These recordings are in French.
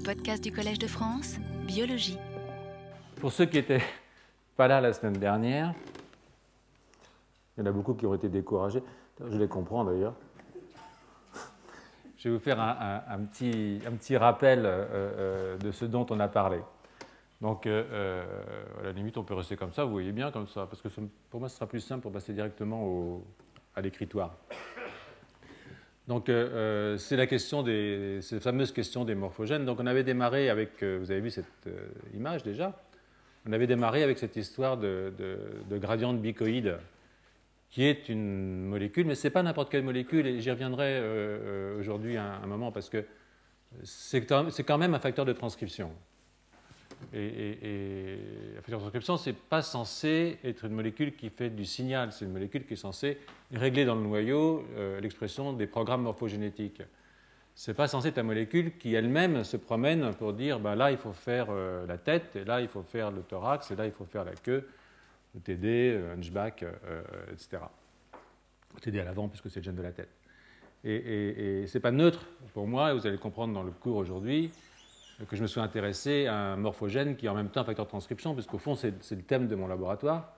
Les podcasts du Collège de France, biologie. Pour ceux qui n'étaient pas là la semaine dernière, il y en a beaucoup qui ont été découragés. Je les comprends d'ailleurs. Je vais vous faire un, petit, rappel euh, euh, de ce dont on a parlé. Donc, euh, à la limite, on peut rester comme ça, vous voyez bien comme ça, parce que pour moi, ce sera plus simple pour passer directement à l'écritoire. Donc, c'est la question des, cette fameuse question des morphogènes. Donc, on avait démarré avec, vous avez vu cette image déjà, on avait démarré avec cette histoire de, gradient de bicoïde qui est une molécule, mais ce n'est pas n'importe quelle molécule, et j'y reviendrai euh, euh, aujourd'hui un, un, moment, parce que c'est quand même un facteur de transcription. Et, un facteur de transcription, ce n'est pas censé être une molécule qui fait du signal, c'est une molécule qui est censée régler dans le noyau euh, l'expression des programmes morphogénétiques. Ce n'est pas censé être une molécule qui elle-même se promène pour dire ben là il faut faire la tête, et là il faut faire le thorax, et là il faut faire la queue. TD, hunchback, euh, euh, etc. TD à l'avant, puisque c'est le gène de la tête. Et, et, ce n'est pas neutre pour moi, et vous allez le comprendre dans le cours aujourd'hui, que je me suis intéressé à un morphogène qui est en même temps un facteur de transcription, puisqu'au fond, c'est le thème de mon laboratoire.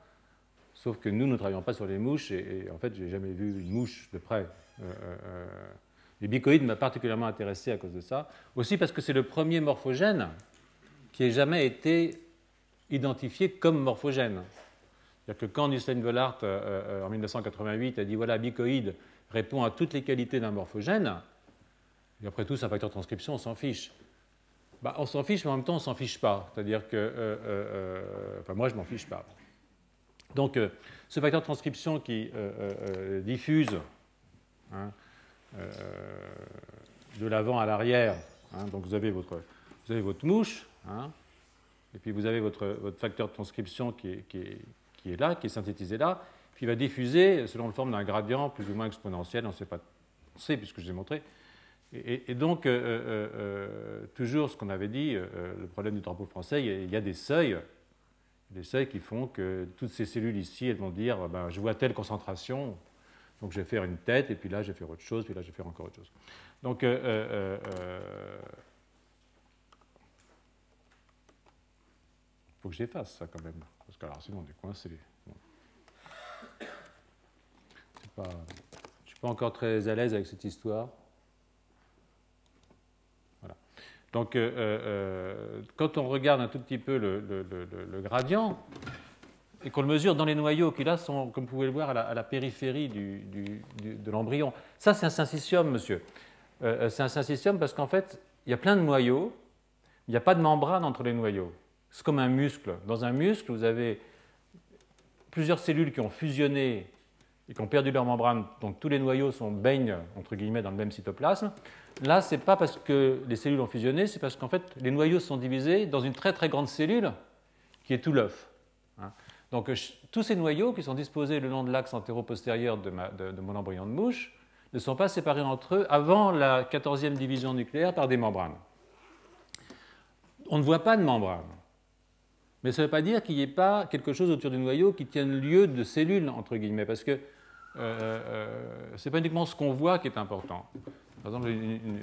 Sauf que nous, nous ne travaillons pas sur les mouches, et, en fait, je n'ai jamais vu une mouche de près. Euh, les bicoïdes m'ont particulièrement intéressé à cause de ça. Aussi parce que c'est le premier morphogène qui ait jamais été identifié comme morphogène. C'est-à-dire que quand Nusslein Vollard, euh, euh, en 1988, a dit voilà, bicoïde répond à toutes les qualités d'un morphogène, et après tout, c'est un facteur de transcription, on s'en fiche. Bah, on s'en fiche, mais en même temps, on s'en fiche pas. C'est-à-dire que. Euh, enfin, moi, je m'en fiche pas. Donc, ce facteur de transcription qui diffuse hein, de l'avant à l'arrière, hein, donc vous avez votre, vous mouche, hein, et puis vous avez votre, facteur de transcription qui est, là, qui est synthétisé là, puis va diffuser selon la forme d'un gradient plus ou moins exponentiel, on ne sait pas, on sait puisque je l'ai montré. Et, donc, euh, euh, euh, toujours ce qu'on avait dit, le problème du drapeau français, il y, a, des seuils, des seuils qui font que toutes ces cellules ici, elles vont dire, ben, je vois telle concentration, donc je vais faire une tête, et puis là, je vais faire autre chose, puis là, je vais faire encore autre chose. Donc, il faut que j'efface ça quand même. Parce que alors, sinon on est coincé. Pas, je ne suis pas encore très à l'aise avec cette histoire. Voilà. Donc, euh, euh, quand on regarde un tout petit peu le, gradient, et qu'on le mesure dans les noyaux qui là sont, comme vous pouvez le voir, à la, périphérie de l'embryon. Ça, c'est un syncytium, monsieur. Euh, c'est un syncytium parce qu'en fait, il y a plein de noyaux, il n'y a pas de membrane entre les noyaux. C'est comme un muscle. Dans un muscle, vous avez plusieurs cellules qui ont fusionné et qui ont perdu leur membrane, donc tous les noyaux sont, baignent entre guillemets dans le même cytoplasme. Là, ce n'est pas parce que les cellules ont fusionné, c'est parce qu'en fait les noyaux sont divisés dans une très très grande cellule qui est tout l'œuf. Hein. Donc tous ces noyaux qui sont disposés le long de l'axe antéro-postérieur de, de, mon embryon de mouche ne sont pas séparés entre eux avant la 14e division nucléaire par des membranes. On ne voit pas de membrane. Mais ça ne veut pas dire qu'il n'y ait pas quelque chose autour du noyau qui tienne lieu de cellules, entre guillemets, parce que euh, euh, ce n'est pas uniquement ce qu'on voit qui est important. Par exemple,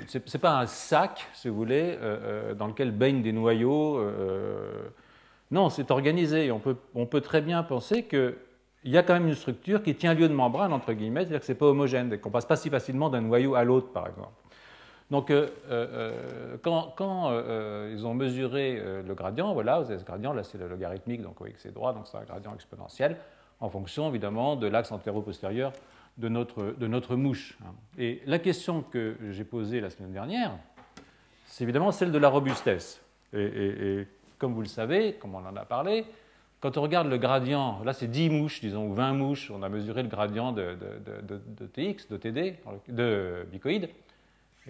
ce n'est pas un sac, si vous voulez, euh, dans lequel baignent des noyaux. non, c'est organisé. On peut, on peut très bien penser qu'il y a quand même une structure qui tient lieu de membrane, entre guillemets, c'est-à-dire que ce n'est pas homogène, qu'on passe pas si facilement d'un noyau à l'autre, par exemple. Donc, quand, ils ont mesuré le gradient, voilà, vous avez ce gradient, là c'est le logarithmique, donc que c'est droit, donc c'est un gradient exponentiel, en fonction évidemment de l'axe antéro-postérieur de notre, de notre mouche. Et la question que j'ai posée la semaine dernière, c'est évidemment celle de la robustesse. Et, comme vous le savez, comme on en a parlé, quand on regarde le gradient, là c'est 10 mouches, disons, ou 20 mouches, on a mesuré le gradient de, de TX, de TD, de bicoïde,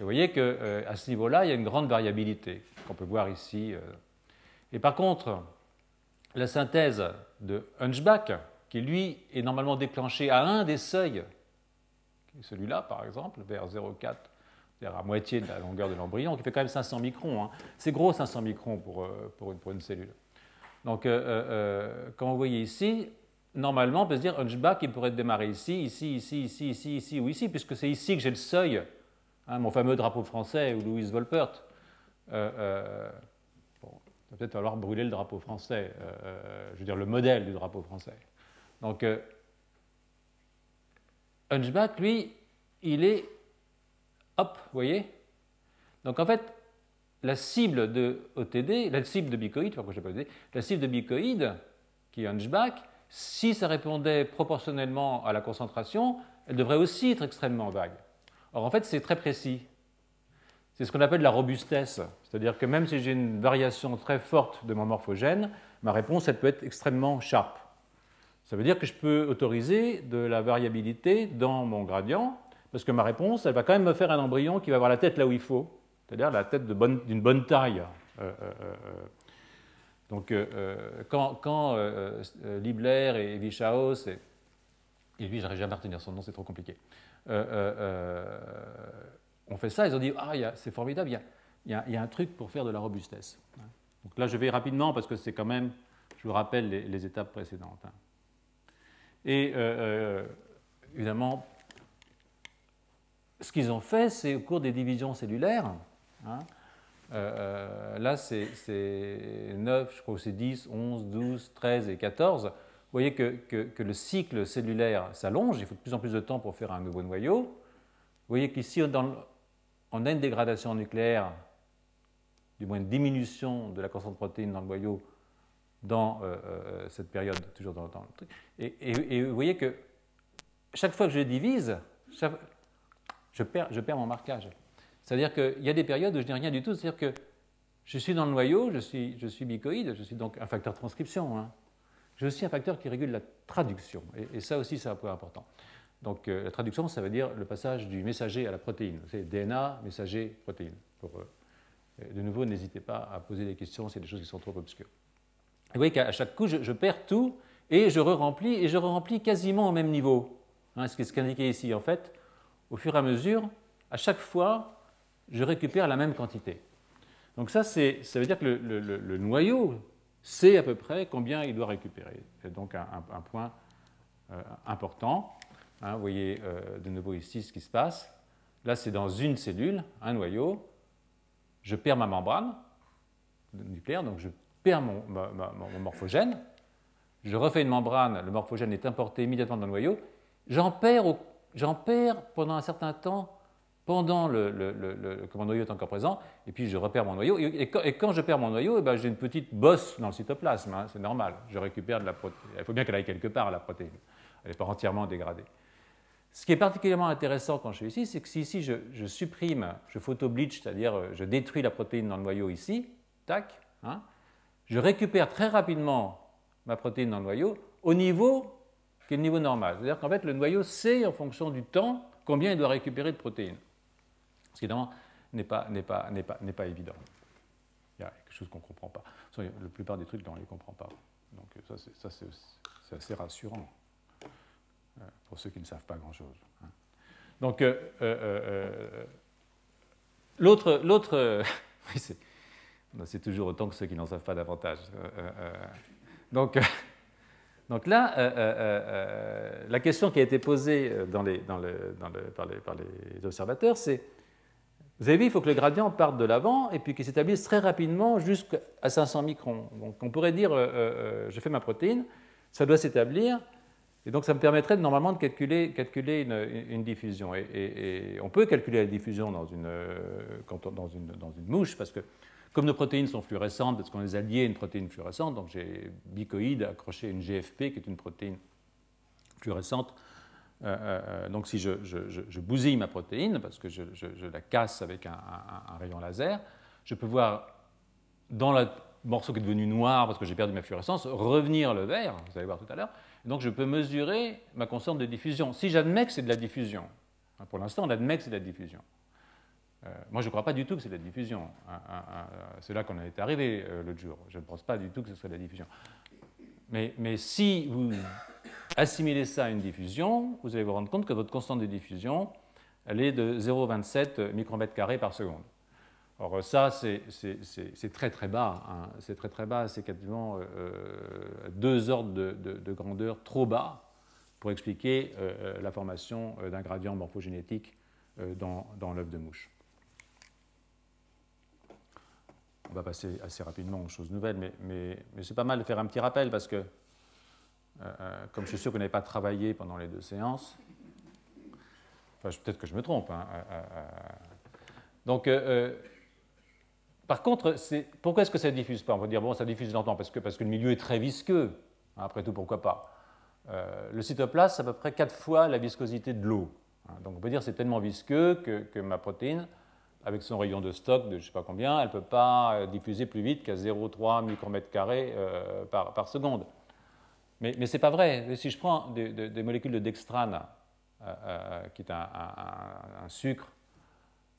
et vous voyez qu'à euh, ce niveau-là, il y a une grande variabilité qu'on peut voir ici. Euh. Et par contre, la synthèse de Hunchback, qui lui est normalement déclenchée à un des seuils, celui-là par exemple, vers 0,4, c'est-à-dire à moitié de la longueur de l'embryon, qui fait quand même 500 microns. Hein. C'est gros 500 microns pour, euh, pour, une, cellule. Donc, quand vous voyez ici, normalement, on peut se dire Hunchback, il pourrait démarrer ici, ici, ici, ici, ici, ici ou ici, puisque c'est ici que j'ai le seuil Hein, mon fameux drapeau français ou Louise Volpert. euh, bon, il va peut-être falloir brûler le drapeau français, je veux dire le modèle du drapeau français. Donc, Hunchback, lui, il est hop, vous voyez Donc en fait, la cible de OTD, la cible de bicoïde, enfin, pas la cible de bicoïde, qui est Hunchback, si ça répondait proportionnellement à la concentration, elle devrait aussi être extrêmement vague. Or, en fait, c'est très précis. C'est ce qu'on appelle la robustesse. C'est-à-dire que même si j'ai une variation très forte de mon morphogène, ma réponse, elle peut être extrêmement sharp. Ça veut dire que je peux autoriser de la variabilité dans mon gradient, parce que ma réponse, elle va quand même me faire un embryon qui va avoir la tête là où il faut, c'est-à-dire la tête d'une bonne, taille. Euh, euh, euh, donc, quand, quand Libler et Vichaos, et, lui, j'arrive jamais à retenir son nom, c'est trop compliqué, ont fait ça, ils ont dit Ah, c'est formidable, il y, a, y a, un truc pour faire de la robustesse. Donc là, je vais rapidement parce que c'est quand même, je vous rappelle les, étapes précédentes. Et euh, euh, évidemment, ce qu'ils ont fait, c'est au cours des divisions cellulaires, hein, euh, là c'est 9, je crois que c'est 10, 11, 12, 13 et 14, vous voyez que, que, le cycle cellulaire s'allonge, il faut de plus en plus de temps pour faire un nouveau noyau. Vous voyez qu'ici, on a une dégradation nucléaire, du moins une diminution de la concentration de protéines dans le noyau dans euh, euh, cette période, toujours dans, le truc. Et, vous voyez que chaque fois que je divise, je, perds, mon marquage. C'est-à-dire qu'il y a des périodes où je n'ai rien du tout, c'est-à-dire que je suis dans le noyau, je suis, je bicoïde, je suis donc un facteur transcription. Hein. Je suis un facteur qui régule la traduction. Et, ça aussi, c'est un point important. Donc euh, la traduction, ça veut dire le passage du messager à la protéine. C'est DNA, messager, protéine. De nouveau, n'hésitez pas à poser des questions a des choses qui sont trop obscures. Vous voyez qu'à chaque coup, je, perds tout et je re-remplis, et je re-remplis quasiment au même niveau. Hein, ce qui est indiqué ici, en fait, au fur et à mesure, à chaque fois, je récupère la même quantité. Donc ça, ça veut dire que le, noyau sait à peu près combien il doit récupérer. C'est donc un, point euh, important. Hein, vous voyez euh, de nouveau ici ce qui se passe. Là, c'est dans une cellule, un noyau. Je perds ma membrane nucléaire, donc je perds mon, morphogène, je refais une membrane, le morphogène est importé immédiatement dans le noyau, j'en perds, pendant un certain temps pendant que mon noyau est encore présent, et puis je repère mon noyau. Et, quand, je perds mon noyau, eh ben, j'ai une petite bosse dans le cytoplasme, hein, c'est normal. Il faut bien qu'elle aille quelque part, la protéine. Elle n'est pas entièrement dégradée. Ce qui est particulièrement intéressant quand je suis ici, c'est que si ici je, je supprime, je photo-bleach, c'est-à-dire euh, je détruis la protéine dans le noyau ici, tac, hein, je récupère très rapidement ma protéine dans le noyau au niveau qui est le niveau normal. C'est-à-dire qu'en fait, le noyau sait en fonction du temps combien il doit récupérer de protéines. Ce qui, évidemment, n'est pas, pas, pas, pas, évident. Il y a quelque chose qu'on ne comprend pas. La plupart des trucs, on ne les comprend pas. Donc ça, c'est assez rassurant euh, pour ceux qui ne savent pas grand-chose. Hein. Donc, euh, euh, l'autre C'est toujours autant que ceux qui n'en savent pas davantage. Euh, euh, euh. donc, donc là, la question qui a été posée par, les, observateurs, c'est, vous avez vu, il faut que le gradient parte de l'avant et puis qu'il s'établisse très rapidement jusqu'à 500 microns. Donc on pourrait dire, je fais ma protéine, ça doit s'établir, et donc ça me permettrait normalement de calculer, une, diffusion. Et, on peut calculer la diffusion dans une mouche, parce que comme nos protéines sont fluorescentes, parce qu'on les a liées à une protéine fluorescente, donc j'ai bicoïde accroché à une GFP, qui est une protéine fluorescente. Euh, euh, euh, donc si je, bousille ma protéine, parce que je, la casse avec un, rayon laser, je peux voir dans le morceau qui est devenu noir, parce que j'ai perdu ma fluorescence, revenir le vert, vous allez voir tout à l'heure. Donc je peux mesurer ma constante de diffusion. Si j'admets que c'est de la diffusion, hein, pour l'instant on admet que c'est de la diffusion. Euh, moi, je ne crois pas du tout que c'est de la diffusion. c'est là qu'on est arrivé euh, l'autre jour. Je ne pense pas du tout que ce soit de la diffusion. Mais, si vous assimilez ça à une diffusion, vous allez vous rendre compte que votre constante de diffusion, elle est de 0,27 micromètres carrés par seconde. Or, ça, c'est très très bas. Hein. C'est très très bas. C'est quasiment euh, deux ordres de, de, grandeur trop bas pour expliquer la formation d'un gradient morphogénétique dans l'œuf de mouche. On va passer assez rapidement aux choses nouvelles, mais, c'est pas mal de faire un petit rappel parce que, comme je suis sûr que vous n'avez pas travaillé pendant les deux séances, peut-être que je me trompe. Hein, donc, par contre, pourquoi est-ce que ça ne diffuse pas? On va dire, bon, ça diffuse lentement parce que, parce que le milieu est très visqueux. Hein, après tout, pourquoi pas? Euh, Le cytoplasme, c'est à peu près 4 fois la viscosité de l'eau. Hein, donc on peut dire que c'est tellement visqueux que, ma protéine, avec son rayon de stock de je ne sais pas combien, elle ne peut pas euh, diffuser plus vite qu'à 0,3 micromètres carrés euh, par, seconde. Mais, mais ce n'est pas vrai. Si je prends des, molécules de dextrane, qui est un, sucre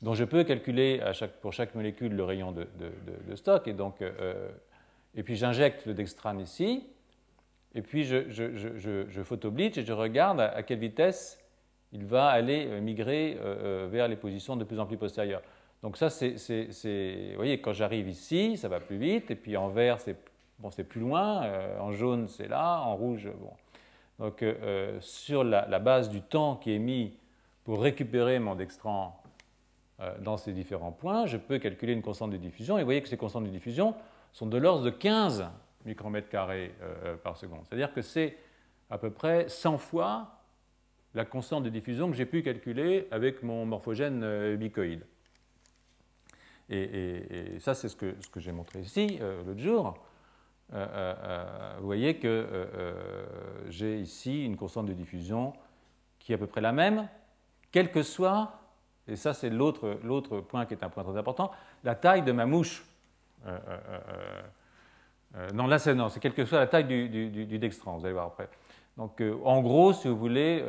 dont je peux calculer pour chaque molécule le rayon de, stock. Et, donc, euh, et puis j'injecte le dextrane ici, et puis je, je, et je regarde à, quelle vitesse il va aller euh, migrer euh, vers les positions de plus en plus postérieures. Donc ça, c'est, vous voyez, quand j'arrive ici, ça va plus vite, et puis en vert, c'est, bon, plus loin, en jaune, c'est là, en rouge, bon. Donc sur la, base du temps qui est mis pour récupérer mon dextran euh, dans ces différents points, je peux calculer une constante de diffusion. Et vous voyez que ces constantes de diffusion sont de l'ordre de 15 micromètres carrés euh, par seconde. C'est-à-dire que c'est à peu près 100 fois la constante de diffusion que j'ai pu calculer avec mon morphogène euh, bicoïde. Et, ça, c'est ce que, j'ai montré ici l'autre jour. vous voyez que j'ai ici une constante de diffusion qui est à peu près la même, quel que soit et ça c'est l'autre point qui est un point très important, la taille de ma mouche. Euh, euh, euh, non, là c'est non, c'est quelle que soit la taille du, du, dextran, vous allez voir après. Donc en gros, si vous voulez,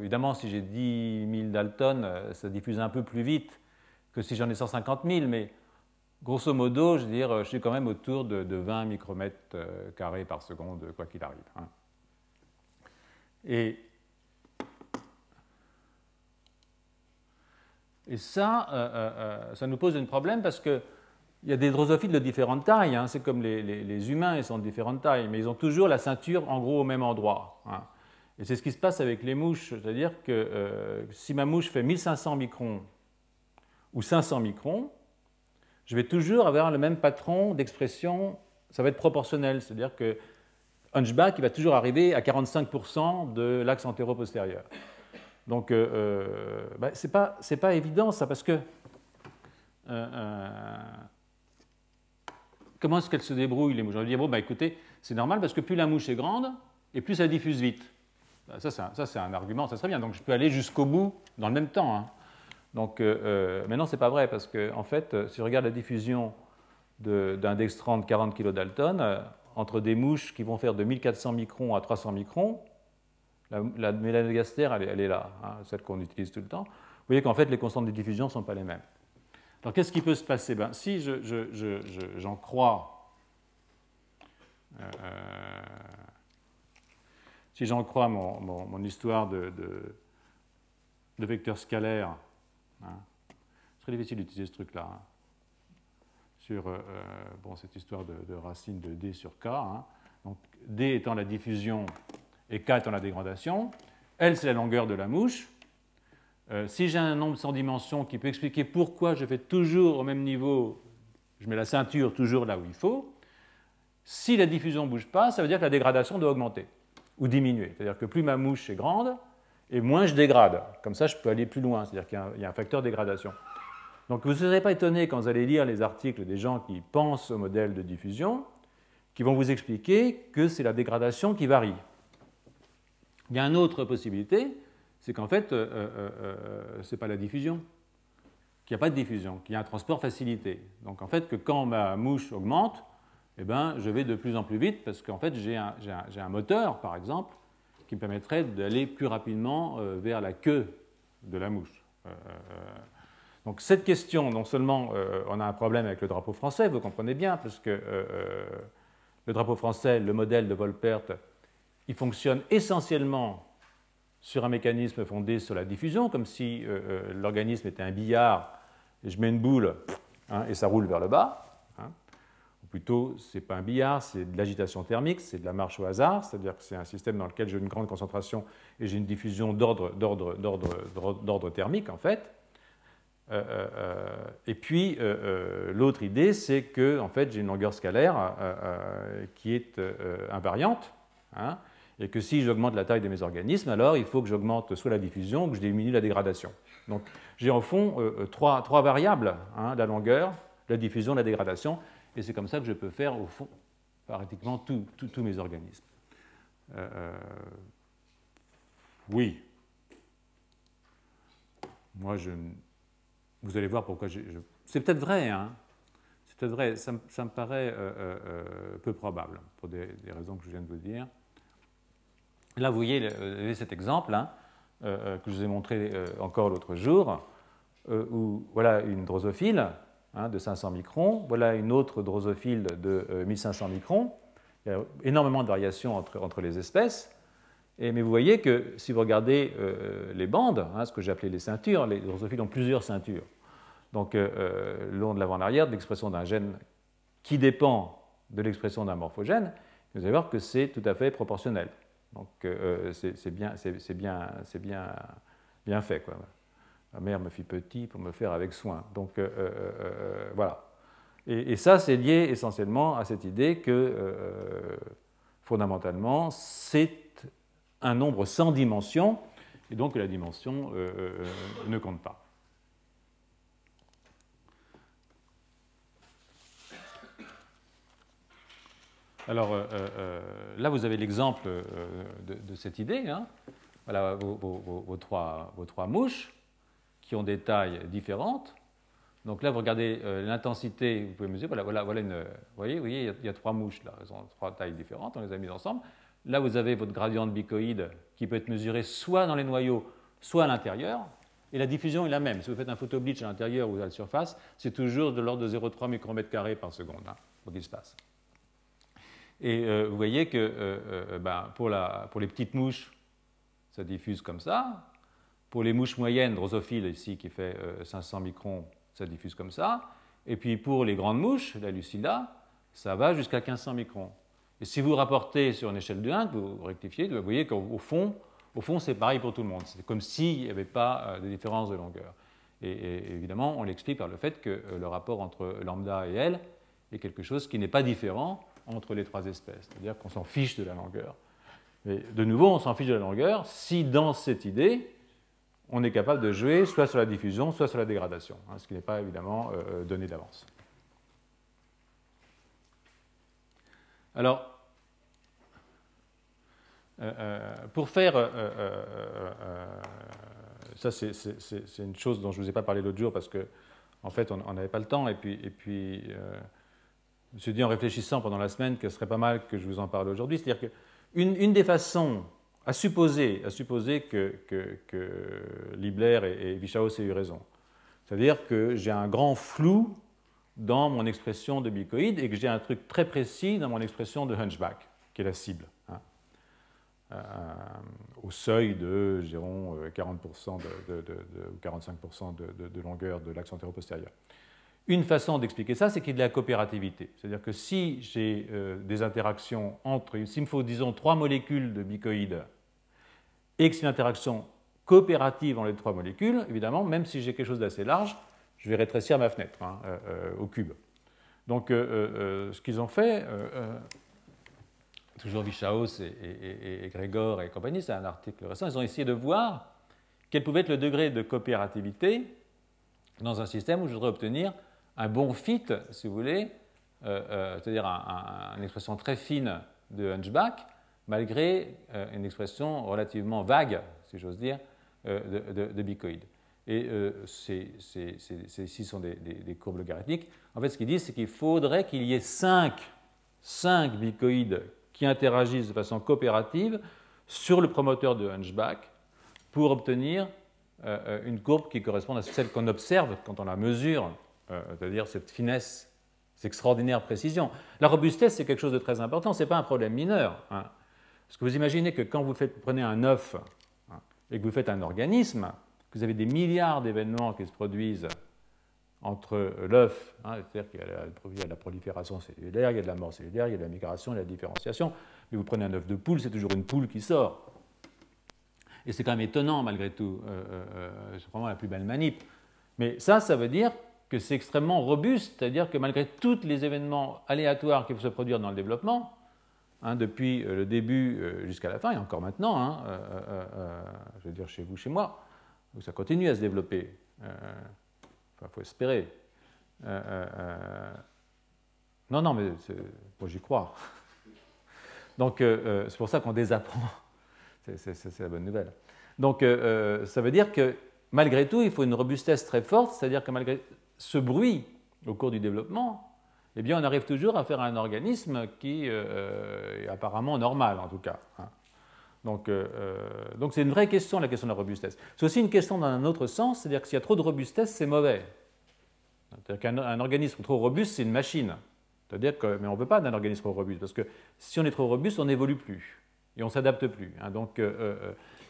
évidemment si j'ai 10 000 Dalton, ça diffuse un peu plus vite que si j'en ai 150 000, mais grosso modo, je veux dire, je suis quand même autour de, 20 micromètres carrés par seconde, quoi qu'il arrive. Hein. Et ça, euh, euh, euh, ça nous pose un problème parce qu'il y a des drosophiles de différentes tailles. Hein. C'est comme les, humains, ils sont de différentes tailles, mais ils ont toujours la ceinture en gros au même endroit. Hein. Et c'est ce qui se passe avec les mouches. C'est-à-dire que si ma mouche fait 1500 microns ou 500 microns, je vais toujours avoir le même patron d'expression. Ça va être proportionnel. C'est-à-dire que Hunchback il va toujours arriver à 45% de l'axe antéro-postérieur. Donc, euh, euh bah, ce n'est pas, évident ça, parce que euh, euh, comment est-ce qu'elle se débrouille les mouches? On va dire, bon, bah, écoutez, c'est normal parce que plus la mouche est grande et plus elle diffuse vite. Bah, ça, c'est un, argument, ça serait bien. Donc, je peux aller jusqu'au bout dans le même temps. Hein. Donc, mais non, ce n'est pas vrai parce que, en fait, si je regarde la diffusion d'un de 40 kg Dalton, entre des mouches qui vont faire de 1400 microns à 300 microns, la, la mélanogaster, elle, est là, hein, celle qu'on utilise tout le temps. Vous voyez qu'en fait, les constantes de diffusion ne sont pas les mêmes. Alors, qu'est-ce qui peut se passer? Ben, Si j'en je, crois, euh, si j'en crois mon, histoire de, vecteur scalaire, hein, c'est très difficile d'utiliser ce truc-là. Hein, sur euh, euh, bon, cette histoire de, racine de d sur k. Donc, d étant la diffusion et K étant la dégradation. L, c'est la longueur de la mouche. Euh, si j'ai un nombre sans dimension qui peut expliquer pourquoi je fais toujours au même niveau, je mets la ceinture toujours là où il faut, si la diffusion ne bouge pas, ça veut dire que la dégradation doit augmenter ou diminuer. C'est-à-dire que plus ma mouche est grande, et moins je dégrade. Comme ça, je peux aller plus loin. C'est-à-dire qu'il y, a un facteur de dégradation. Donc vous ne serez pas étonné quand vous allez lire les articles des gens qui pensent au modèle de diffusion, qui vont vous expliquer que c'est la dégradation qui varie. Il y a une autre possibilité, c'est qu'en fait, euh, euh, euh, ce n'est pas la diffusion, qu'il n'y a pas de diffusion, qu'il y a un transport facilité. Donc en fait, que quand ma mouche augmente, eh ben, je vais de plus en plus vite parce qu'en fait, j'ai un, un, moteur, par exemple, qui me permettrait d'aller plus rapidement vers la queue de la mouche. donc cette question, non seulement on a un problème avec le drapeau français, vous comprenez bien, parce que le drapeau français, le modèle de Volpert, il fonctionne essentiellement sur un mécanisme fondé sur la diffusion, comme si euh, euh, l'organisme était un billard, et je mets une boule hein, et ça roule vers le bas. Hein. Ou plutôt, ce n'est pas un billard, c'est de l'agitation thermique, c'est de la marche au hasard, c'est-à-dire que c'est un système dans lequel j'ai une grande concentration et j'ai une diffusion d'ordre thermique, en fait. et puis, l'autre idée, c'est que en fait, j'ai une longueur scalaire qui est invariante, hein, et que si j'augmente la taille de mes organismes, alors il faut que j'augmente soit la diffusion que je diminue la dégradation. Donc, j'ai en fond trois, trois, variables, hein, la longueur, la diffusion, la dégradation, et c'est comme ça que je peux faire, au fond, pratiquement tous mes organismes. Euh, euh, oui. Moi, je, vous allez voir pourquoi je. c'est peut-être vrai, hein. C'est peut-être vrai. Ça, me paraît euh, peu probable, pour des, raisons que je viens de vous dire. Là, vous voyez, cet exemple hein, que je vous ai montré encore l'autre jour, où voilà une drosophile hein, de 500 microns, voilà une autre drosophile de 1500 microns. Il y a énormément de variations entre, entre les espèces. Mais vous voyez que si vous regardez euh, les bandes, hein, ce que j'ai appelé les ceintures, les drosophiles ont plusieurs ceintures. Donc, euh, euh, le long de l'avant-arrière, l'expression d'un gène qui dépend de l'expression d'un morphogène, vous allez voir que c'est tout à fait proportionnel. Donc, c'est bien, bien, bien, bien fait. Quoi. Ma mère me fit petit pour me faire avec soin. Donc, voilà. Et, ça, c'est lié essentiellement à cette idée que, euh, fondamentalement, c'est un nombre sans dimension, et donc la dimension euh, euh, ne compte pas. Alors là, vous avez l'exemple de, cette idée. Hein. Voilà vos, trois, mouches qui ont des tailles différentes. Donc là, vous regardez euh, l'intensité, vous pouvez mesurer, voilà, voilà, voilà une, vous voyez, vous voyez il, y a, trois mouches là, elles ont trois tailles différentes, on les a mises ensemble. Là, vous avez votre gradient de bicoïde qui peut être mesuré soit dans les noyaux, soit à l'intérieur, et la diffusion est la même. Si vous faites un photobleach à l'intérieur ou à la surface, c'est toujours de l'ordre de 0,3 micromètres carrés par seconde hein, pour passe. Et euh, vous voyez que euh, ben, pour, les petites mouches, ça diffuse comme ça. Pour les mouches moyennes, drosophiles ici, qui fait 500 microns, ça diffuse comme ça. Et puis pour les grandes mouches, la lucida, ça va jusqu'à 1500 microns. Et si vous rapportez sur une échelle de 1, vous rectifiez, vous voyez qu'au fond, au fond c'est pareil pour tout le monde. C'est comme s'il n'y avait pas euh, de différence de longueur. Et, évidemment, on l'explique par le fait que euh, le rapport entre lambda et L est quelque chose qui n'est pas différent entre les trois espèces. C'est-à-dire qu'on s'en fiche de la longueur. Mais de nouveau, on s'en fiche de la longueur si dans cette idée, on est capable de jouer soit sur la diffusion, soit sur la dégradation, hein, ce qui n'est pas évidemment euh, euh, donné d'avance. Alors, euh, pour faire, ça c'est une chose dont je ne vous ai pas parlé l'autre jour parce qu'en en fait on n'avait pas le temps et puis, et puis je me suis dit en réfléchissant pendant la semaine que ce serait pas mal que je vous en parle aujourd'hui, c'est-à-dire qu'une une des façons à supposer, à supposer que, que, Libler et, et Vichaos aient eu raison. C'est-à-dire que j'ai un grand flou dans mon expression de bicoïde et que j'ai un truc très précis dans mon expression de hunchback, qui est la cible, hein. euh, au seuil de, 40% de, de, 45% de, longueur de l'axe antéro-postérieur. Une façon d'expliquer ça, c'est qu'il y a de la coopérativité. C'est-à-dire que si j'ai euh, des interactions entre, s'il me faut, disons, trois molécules de bicoïdes et que c'est une interaction coopérative entre les trois molécules, évidemment, même si j'ai quelque chose d'assez large, je vais rétrécir ma fenêtre hein, euh, euh, au cube. Donc, ce qu'ils ont fait, toujours Vichaos et, et, et, Grégor et compagnie, c'est un article récent, ils ont essayé de voir quel pouvait être le degré de coopérativité dans un système où je voudrais obtenir un bon fit, si vous voulez, euh, euh, c'est-à-dire une expression très fine de Hunchback, malgré euh, une expression relativement vague, si j'ose dire, de, de. Et ces, ici sont des, courbes logarithmiques. En fait, ce qu'ils disent, c'est qu'il faudrait qu'il y ait cinq, cinq bicoïdes qui interagissent de façon coopérative sur le promoteur de Hunchback pour obtenir une courbe qui corresponde à celle qu'on observe quand on la mesure euh, c'est-à-dire cette finesse, cette extraordinaire précision. La robustesse, c'est quelque chose de très important, ce n'est pas un problème mineur. Hein. Parce que vous imaginez que quand vous, prenez un œuf hein, et que vous faites un organisme, que vous avez des milliards d'événements qui se produisent entre l'œuf, hein, c'est-à-dire qu'il y, a la prolifération cellulaire, il y a de la mort cellulaire, il y a de la migration, il y a de la différenciation, mais vous prenez un œuf de poule, c'est toujours une poule qui sort. Et c'est quand même étonnant malgré tout, euh, euh, c'est vraiment la plus belle manip, Mais ça, ça veut dire que c'est extrêmement robuste, c'est-à-dire que malgré tous les événements aléatoires qui peuvent se produire dans le développement, hein, depuis euh, le début euh, jusqu'à la fin, et encore maintenant, hein, je veux dire chez vous, chez moi, où ça continue à se développer, il faut espérer. non, non, mais moi j'y crois. Donc c'est pour ça qu'on désapprend. C'est la bonne nouvelle. Donc ça veut dire que malgré tout, il faut une robustesse très forte, c'est-à-dire que malgré ce bruit au cours du développement, eh bien, on arrive toujours à faire un organisme qui euh, est apparemment normal, en tout cas. Hein. Donc, euh, euh, donc c'est une vraie question, la question de la robustesse. C'est aussi une question dans un autre sens, c'est-à-dire que s'il y a trop de robustesse, c'est mauvais. C'est-à-dire qu'un organisme trop robuste, c'est une machine. C'est-à-dire que, mais on ne veut pas d'un organisme trop robuste, parce que si on est trop robuste, on n'évolue plus et on ne s'adapte plus. Hein. Donc,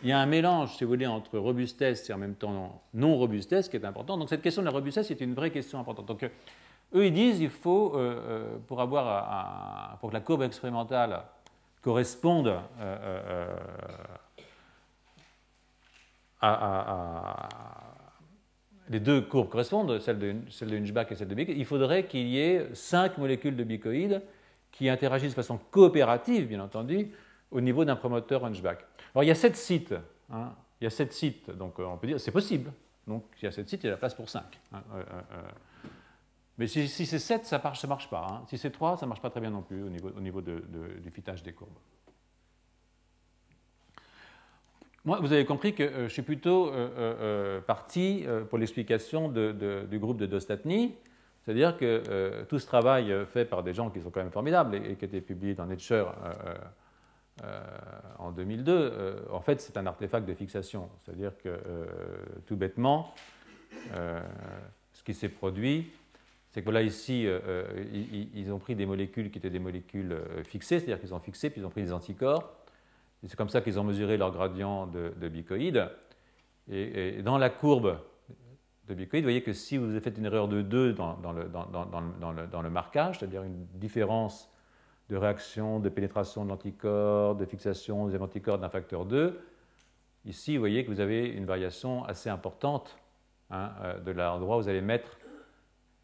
il y a un mélange, si vous voulez, entre robustesse et en même temps non-robustesse qui est important. Donc cette question de la robustesse est une vraie question importante. Donc eux, ils disent qu'il faut, euh, euh, pour, avoir pour que la courbe expérimentale corresponde euh, à, les deux courbes correspondent, celle de, celle de Hunchback et celle de Bicoïd, il faudrait qu'il y ait cinq molécules de bicoïdes qui interagissent de façon coopérative, bien entendu, au niveau d'un promoteur Hunchback. Alors il y a sept sites. Hein. il y a sept sites, donc euh, on peut dire c'est possible. Donc il y a sept sites, il y a la place pour cinq. Hein. Euh, euh, mais si, c'est sept, ça ne marche, pas. Hein. Si c'est trois, ça ne marche pas très bien non plus au niveau, du fitage des courbes. Moi, vous avez compris que je suis plutôt parti pour l'explication du groupe de Dostatny, c'est-à-dire que tout ce travail fait par des gens qui sont quand même formidables et, qui a été publié dans Nature en 2002, euh, en fait, c'est un artefact de fixation. C'est-à-dire que, euh, tout bêtement, ce qui s'est produit, c'est que voilà, ici, ils, ont pris des molécules qui étaient des molécules fixées, c'est-à-dire qu'ils ont fixé, puis ils ont pris des anticorps. C'est comme ça qu'ils ont mesuré leur gradient de, de bicoïde. Et, dans la courbe de bicoïde, vous voyez que si vous faites une erreur de 2 dans, le, dans le, marquage, c'est-à-dire une différence de réaction, de pénétration de l'anticorps, de fixation des anticorps d'un facteur 2. Ici, vous voyez que vous avez une variation assez importante hein, euh, de l'endroit où vous allez mettre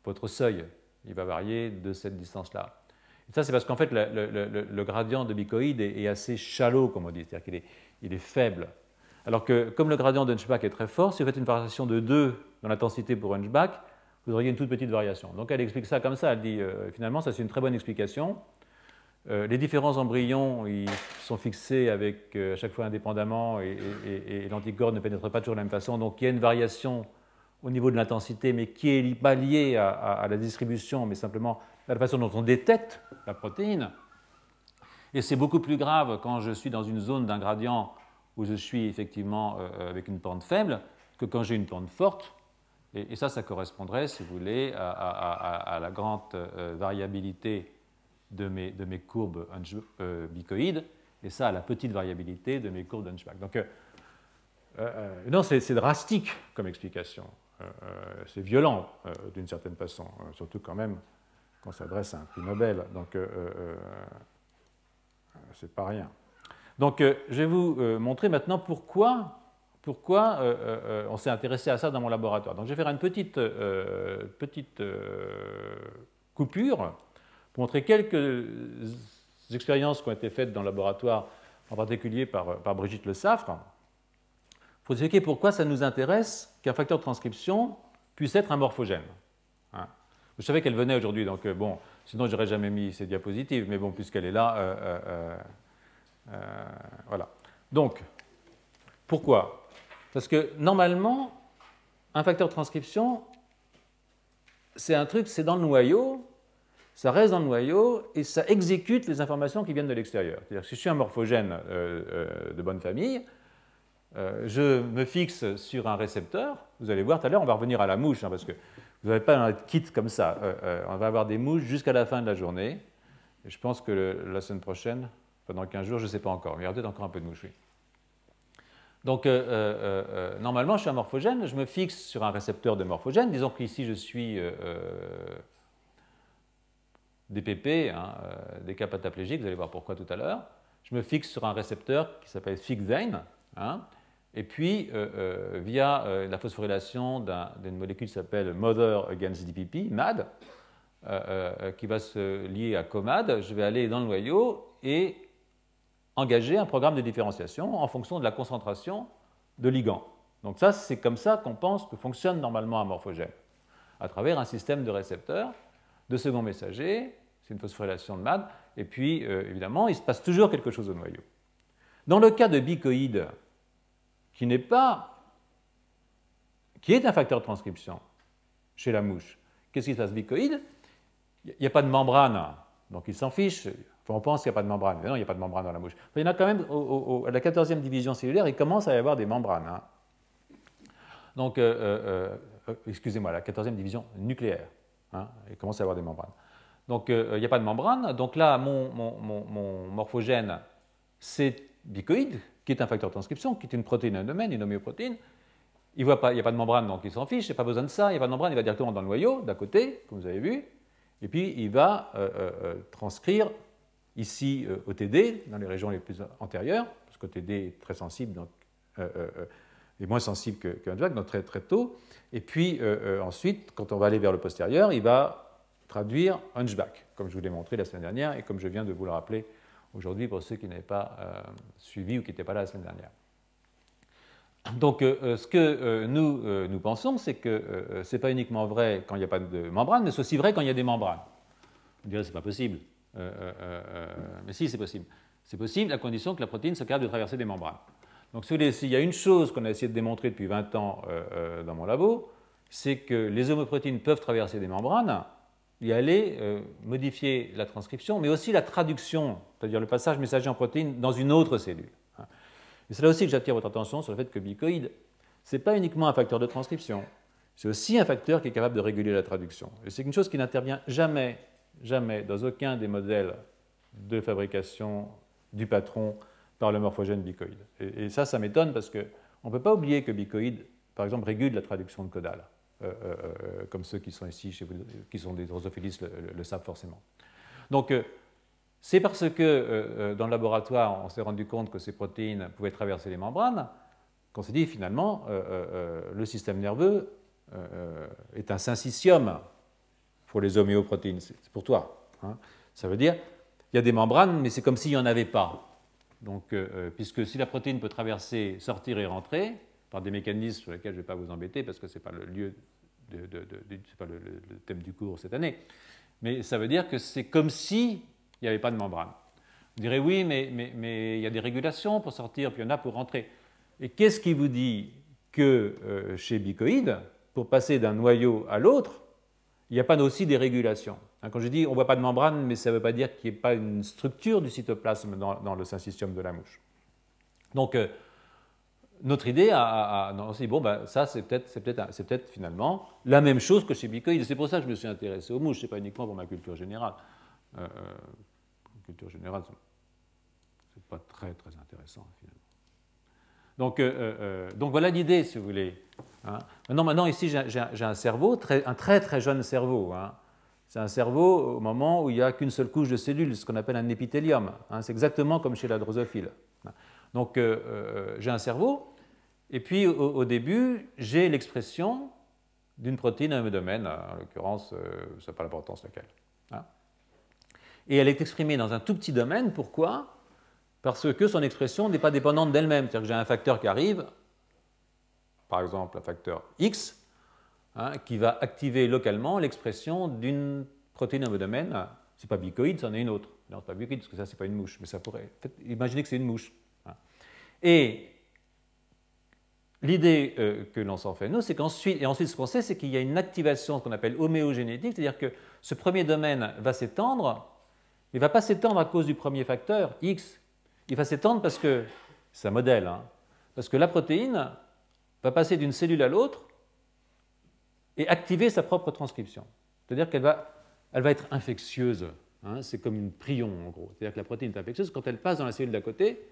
votre seuil. Il va varier de cette distance-là. Ça, c'est parce qu'en fait, le, gradient de bicoïde est, assez shallow, comme on dit, c'est-à-dire qu'il est, il est, faible. Alors que, comme le gradient de Hunchback est très fort, si vous faites une variation de 2 dans l'intensité pour Hunchback, vous auriez une toute petite variation. Donc elle explique ça comme ça, elle dit, euh, finalement, ça c'est une très bonne explication. Euh, les différents embryons ils sont fixés avec, euh, à chaque fois indépendamment et, l'anticorps ne pénètre pas toujours de la même façon. Donc il y a une variation au niveau de l'intensité, mais qui est pas liée à, la distribution, mais simplement à la façon dont on détecte la protéine. Et c'est beaucoup plus grave quand je suis dans une zone d'un gradient où je suis effectivement euh, avec une pente faible que quand j'ai une pente forte. Et, ça, ça correspondrait, si vous voulez, à, la grande variabilité de mes, courbes euh, bicoïdes, et ça à la petite variabilité de mes courbes d'Hunchback. Donc, euh, euh, non, c'est drastique comme explication. c'est violent d'une certaine façon, surtout quand même quand on s'adresse à un prix Nobel. Donc, c'est pas rien. Donc, je vais vous montrer maintenant pourquoi, pourquoi on s'est intéressé à ça dans mon laboratoire. Donc, je vais faire une petite, petite coupure montrer quelques expériences qui ont été faites dans le laboratoire, en particulier par, Brigitte Le Saffre, pour expliquer pourquoi ça nous intéresse qu'un facteur de transcription puisse être un morphogène. Hein. Vous savez qu'elle venait aujourd'hui, donc euh, bon, sinon je n'aurais jamais mis ces diapositives, mais bon, puisqu'elle est là, euh, euh, voilà. Donc, pourquoi? Parce que normalement, un facteur de transcription, c'est un truc, c'est dans le noyau, ça reste dans le noyau et ça exécute les informations qui viennent de l'extérieur. C'est-à-dire que si je suis un morphogène euh, euh, de bonne famille, euh, je me fixe sur un récepteur. Vous allez voir tout à l'heure, on va revenir à la mouche, hein, parce que vous n'avez pas un kit comme ça. on va avoir des mouches jusqu'à la fin de la journée. Je pense que la semaine prochaine, pendant 15 jours, je ne sais pas encore, mais il y aura peut-être encore un peu de mouches. Donc, normalement, je suis un morphogène, je me fixe sur un récepteur de morphogène. Disons qu'ici, je suis des PP, hein, euh, des cas pataplégiques, vous allez voir pourquoi tout à l'heure. Je me fixe sur un récepteur qui s'appelle FIXZANE, hein, et puis via la phosphorylation d'une molécule qui s'appelle Mother Against DPP, MAD, qui va se lier à COMAD, je vais aller dans le noyau et engager un programme de différenciation en fonction de la concentration de ligands. Donc ça, c'est comme ça qu'on pense que fonctionne normalement un morphogène, à travers un système de récepteurs, de second messager, c'est une phosphorylation de MAD, et puis euh, évidemment, il se passe toujours quelque chose au noyau. Dans le cas de bicoïde, qui n'est pas, qui est un facteur de transcription chez la mouche, qu'est-ce qui se passe bicoïde? Il n'y a pas de membrane, donc il s'en fiche. on pense qu'il n'y a pas de membrane, mais non, il n'y a pas de membrane dans la mouche. Il y en a quand même, à la 14e division cellulaire, il commence à y avoir des membranes. Hein. Donc, euh, euh, excusez-moi, la 14e division nucléaire. Hein, il commence à avoir des membranes. Donc, il n'y a pas de membrane. Donc là, mon, morphogène, c'est bicoïde, qui est un facteur de transcription, qui est une protéine un domaine, une homéoprotéine. Il n'y a pas de membrane, donc il s'en fiche, il n'y a pas besoin de ça, il n'y a pas de membrane, il va directement dans le noyau, d'à côté, comme vous avez vu, et puis il va transcrire ici au TD, dans les régions les plus antérieures, parce que TD est très sensible, donc est moins sensible qu'un que donc très, très tôt. Et puis euh, euh, ensuite, quand on va aller vers le postérieur, il va traduire Hunchback, comme je vous l'ai montré la semaine dernière et comme je viens de vous le rappeler aujourd'hui pour ceux qui n'avaient pas euh, suivi ou qui n'étaient pas là la semaine dernière. Donc ce que nous, nous pensons, c'est que ce n'est pas uniquement vrai quand il n'y a pas de membrane, mais c'est aussi vrai quand il y a des membranes. On dirait que ce n'est pas possible. mais si, c'est possible. C'est possible à condition que la protéine soit capable de traverser des membranes. Donc, s'il y a une chose qu'on a essayé de démontrer depuis 20 ans euh, euh, dans mon labo, c'est que les homoprotéines peuvent traverser des membranes et aller euh, modifier la transcription, mais aussi la traduction, c'est-à-dire le passage messager en protéine dans une autre cellule. Hein. Et c'est là aussi que j'attire votre attention sur le fait que bicoïde, ce n'est pas uniquement un facteur de transcription, c'est aussi un facteur qui est capable de réguler la traduction. Et c'est une chose qui n'intervient jamais, jamais dans aucun des modèles de fabrication du patron par le morphogène bicoïde. Et, ça, ça m'étonne parce qu'on ne peut pas oublier que bicoïde, par exemple, régule la traduction de caudale, euh, euh, euh, comme ceux qui sont ici, chez vous, qui sont des drosophilistes, le, savent forcément. Donc, c'est parce que dans le laboratoire, on s'est rendu compte que ces protéines pouvaient traverser les membranes qu'on s'est dit finalement, le système nerveux est un syncytium pour les homéoprotéines. C'est pour toi. Hein. Ça veut dire, il y a des membranes, mais c'est comme s'il n'y en avait pas. Donc, euh, euh, puisque si la protéine peut traverser, sortir et rentrer, par des mécanismes sur lesquels je ne vais pas vous embêter parce que ce n'est pas le lieu, pas le, thème du cours cette année, mais ça veut dire que c'est comme s'il n'y avait pas de membrane. Vous direz oui, mais, il y a des régulations pour sortir, puis il y en a pour rentrer. Et qu'est-ce qui vous dit que euh, chez Bicoïde, pour passer d'un noyau à l'autre, il n'y a pas aussi des régulations? Quand je dis on ne voit pas de membrane, mais ça ne veut pas dire qu'il n'y ait pas une structure du cytoplasme dans, le syncytium de la mouche. Donc, euh, notre idée a, on s'est dit, bon, ben, ça, c'est peut-être peut finalement la même chose que chez Bicoïde. C'est pour ça que je me suis intéressé aux mouches, ce n'est pas uniquement pour ma culture générale. Euh, euh culture générale, ce n'est pas très, très intéressant, finalement. Donc, donc voilà l'idée, si vous voulez. Hein. Maintenant, ici, j'ai un cerveau, un très, très jeune cerveau. Hein. C'est un cerveau au moment où il n'y a qu'une seule couche de cellules, ce qu'on appelle un épithélium. Hein. c'est exactement comme chez la drosophile. Donc euh, euh, j'ai un cerveau, et puis au, début, j'ai l'expression d'une protéine à un domaine, en l'occurrence, euh, ça n'a pas l'importance laquelle. Hein. Et elle est exprimée dans un tout petit domaine, pourquoi? Parce que son expression n'est pas dépendante d'elle-même. C'est-à-dire que j'ai un facteur qui arrive, par exemple un facteur X, Hein, qui va activer localement l'expression d'une protéine homodomaine. Ce n'est pas bicoïde, c'en est une autre. Non, ce n'est pas bicoïde parce que ça, ce n'est pas une mouche, mais ça pourrait. imaginez que c'est une mouche. Hein. Et l'idée euh, que l'on s'en fait, nous, c'est qu'ensuite, et ensuite ce qu'on sait, c'est qu'il y a une activation, qu'on appelle homéogénétique, c'est-à-dire que ce premier domaine va s'étendre, mais ne va pas s'étendre à cause du premier facteur, X. Il va s'étendre parce que, c'est un modèle, hein, parce que la protéine va passer d'une cellule à l'autre et activer sa propre transcription. C'est-à-dire qu'elle va, elle va être infectieuse. Hein, c'est comme une prion, en gros. C'est-à-dire que la protéine est infectieuse. Quand elle passe dans la cellule d'à côté,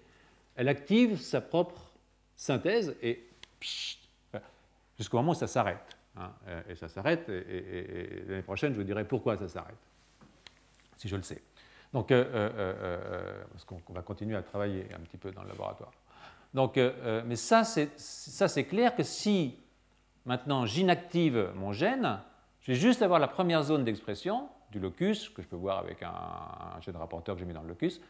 elle active sa propre synthèse et jusqu'au moment où ça s'arrête. Hein, et ça s'arrête, et, l'année prochaine, je vous dirai pourquoi ça s'arrête, si je le sais. Donc, euh, euh, euh, parce qu'on va continuer à travailler un petit peu dans le laboratoire. Donc, mais ça, c'est clair que si maintenant j'inactive mon gène, je vais juste avoir la première zone d'expression du locus, que je peux voir avec un, gène rapporteur que j'ai mis dans le locus,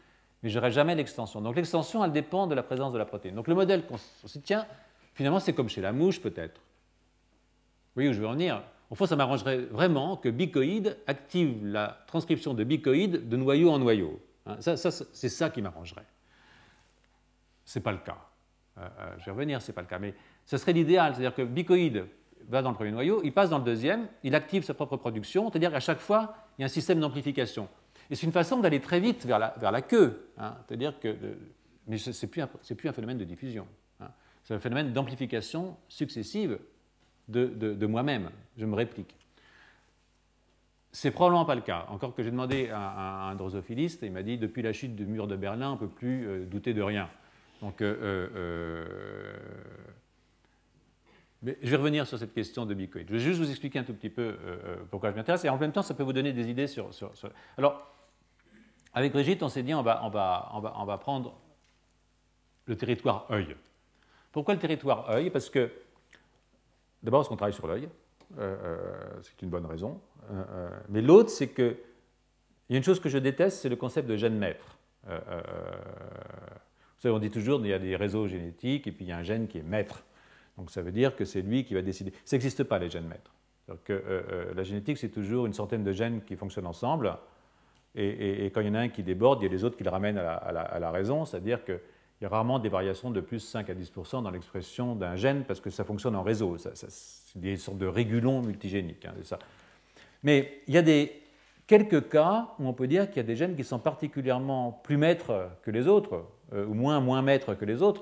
mais je n'aurai jamais l'extension. Donc l'extension, elle dépend de la présence de la protéine. Donc le modèle qu'on se tient, finalement, c'est comme chez la mouche peut-être. Vous voyez où je veux en venir? Au fond, ça m'arrangerait vraiment que bicoïde active la transcription de bicoïde de noyau en noyau. Hein, ça, c'est ça qui m'arrangerait. Ce n'est pas le cas. Euh, euh, je vais revenir, ce n'est pas le cas. Mais ce serait l'idéal, c'est-à-dire que bicoïde va dans le premier noyau, il passe dans le deuxième, il active sa propre production, c'est-à-dire qu'à chaque fois, il y a un système d'amplification. Et c'est une façon d'aller très vite vers la, queue. Hein. c'est-à-dire que, mais ce n'est plus, un phénomène de diffusion. Hein. c'est un phénomène d'amplification successive de, de, moi-même. Je me réplique. C'est probablement pas le cas. Encore que j'ai demandé à, un drosophiliste, il m'a dit depuis la chute du mur de Berlin, on ne peut plus euh, douter de rien. Donc, euh, euh, je vais revenir sur cette question de bicoïd. Je vais juste vous expliquer un tout petit peu pourquoi je m'intéresse, et en même temps, ça peut vous donner des idées sur. Alors, avec Brigitte, on s'est dit on va, prendre le territoire œil. Pourquoi le territoire œil? Parce que, d'abord, parce qu'on travaille sur l'œil, c'est une bonne raison. mais l'autre, c'est que, il y a une chose que je déteste, c'est le concept de gène maître. Vous savez, on dit toujours qu'il y a des réseaux génétiques et puis il y a un gène qui est maître. Donc ça veut dire que c'est lui qui va décider. Ça n'existe pas, les gènes maîtres. Que, euh, euh, la génétique, c'est toujours une centaine de gènes qui fonctionnent ensemble. Et, quand il y en a un qui déborde, il y a les autres qui le ramènent à la, raison. C'est-à-dire qu'il y a rarement des variations de plus 5 à 10 dans l'expression d'un gène parce que ça fonctionne en réseau. c'est des sortes de régulons multigéniques. Hein, ça. Mais il y a des, quelques cas où on peut dire qu'il y a des gènes qui sont particulièrement plus maîtres que les autres, euh, ou moins, moins maîtres que les autres.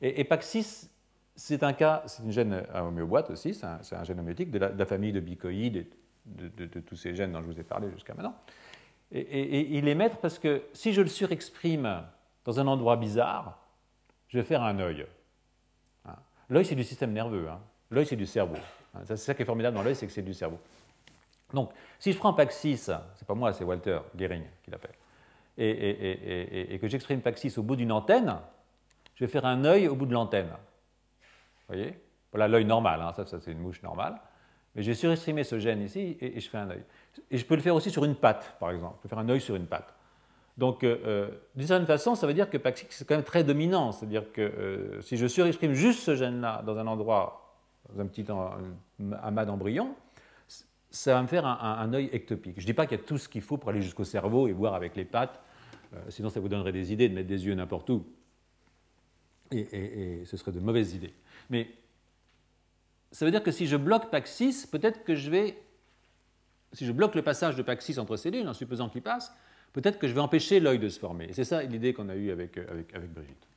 Et, PAX6, c'est un cas, c'est une gène à homéoboîte aussi, c'est un, gène homéotique de la, famille de bicoïdes et de, tous ces gènes dont je vous ai parlé jusqu'à maintenant. Et, il est maître parce que si je le surexprime dans un endroit bizarre, je vais faire un œil. Hein. L'œil, c'est du système nerveux. Hein. L'œil, c'est du cerveau. Hein. C'est ça qui est formidable dans l'œil, c'est que c'est du cerveau. Donc, si je prends PAX6, c'est pas moi, c'est Walter Gehring qui l'a fait, et, que j'exprime PAX6 au bout d'une antenne, je vais faire un œil au bout de l'antenne. Voyez? Voilà l'œil normal, hein, ça, c'est une mouche normale. Mais j'ai surexprimé ce gène ici et, je fais un œil. Et je peux le faire aussi sur une patte, par exemple. Je peux faire un œil sur une patte. Donc, euh, euh, d'une certaine façon, ça veut dire que PAX6 c'est quand même très dominant. C'est-à-dire que euh, si je surexprime juste ce gène-là dans un endroit, dans un petit amas d'embryons, ça va me faire un, œil ectopique. Je ne dis pas qu'il y a tout ce qu'il faut pour aller jusqu'au cerveau et voir avec les pattes, sinon ça vous donnerait des idées de mettre des yeux n'importe où, et, ce serait de mauvaises idées. Mais ça veut dire que si je bloque PAX6, peut-être que je vais, si je bloque le passage de PAX6 entre cellules, en supposant qu'il passe, peut-être que je vais empêcher l'œil de se former. Et c'est ça l'idée qu'on a eue avec, avec, avec Brigitte.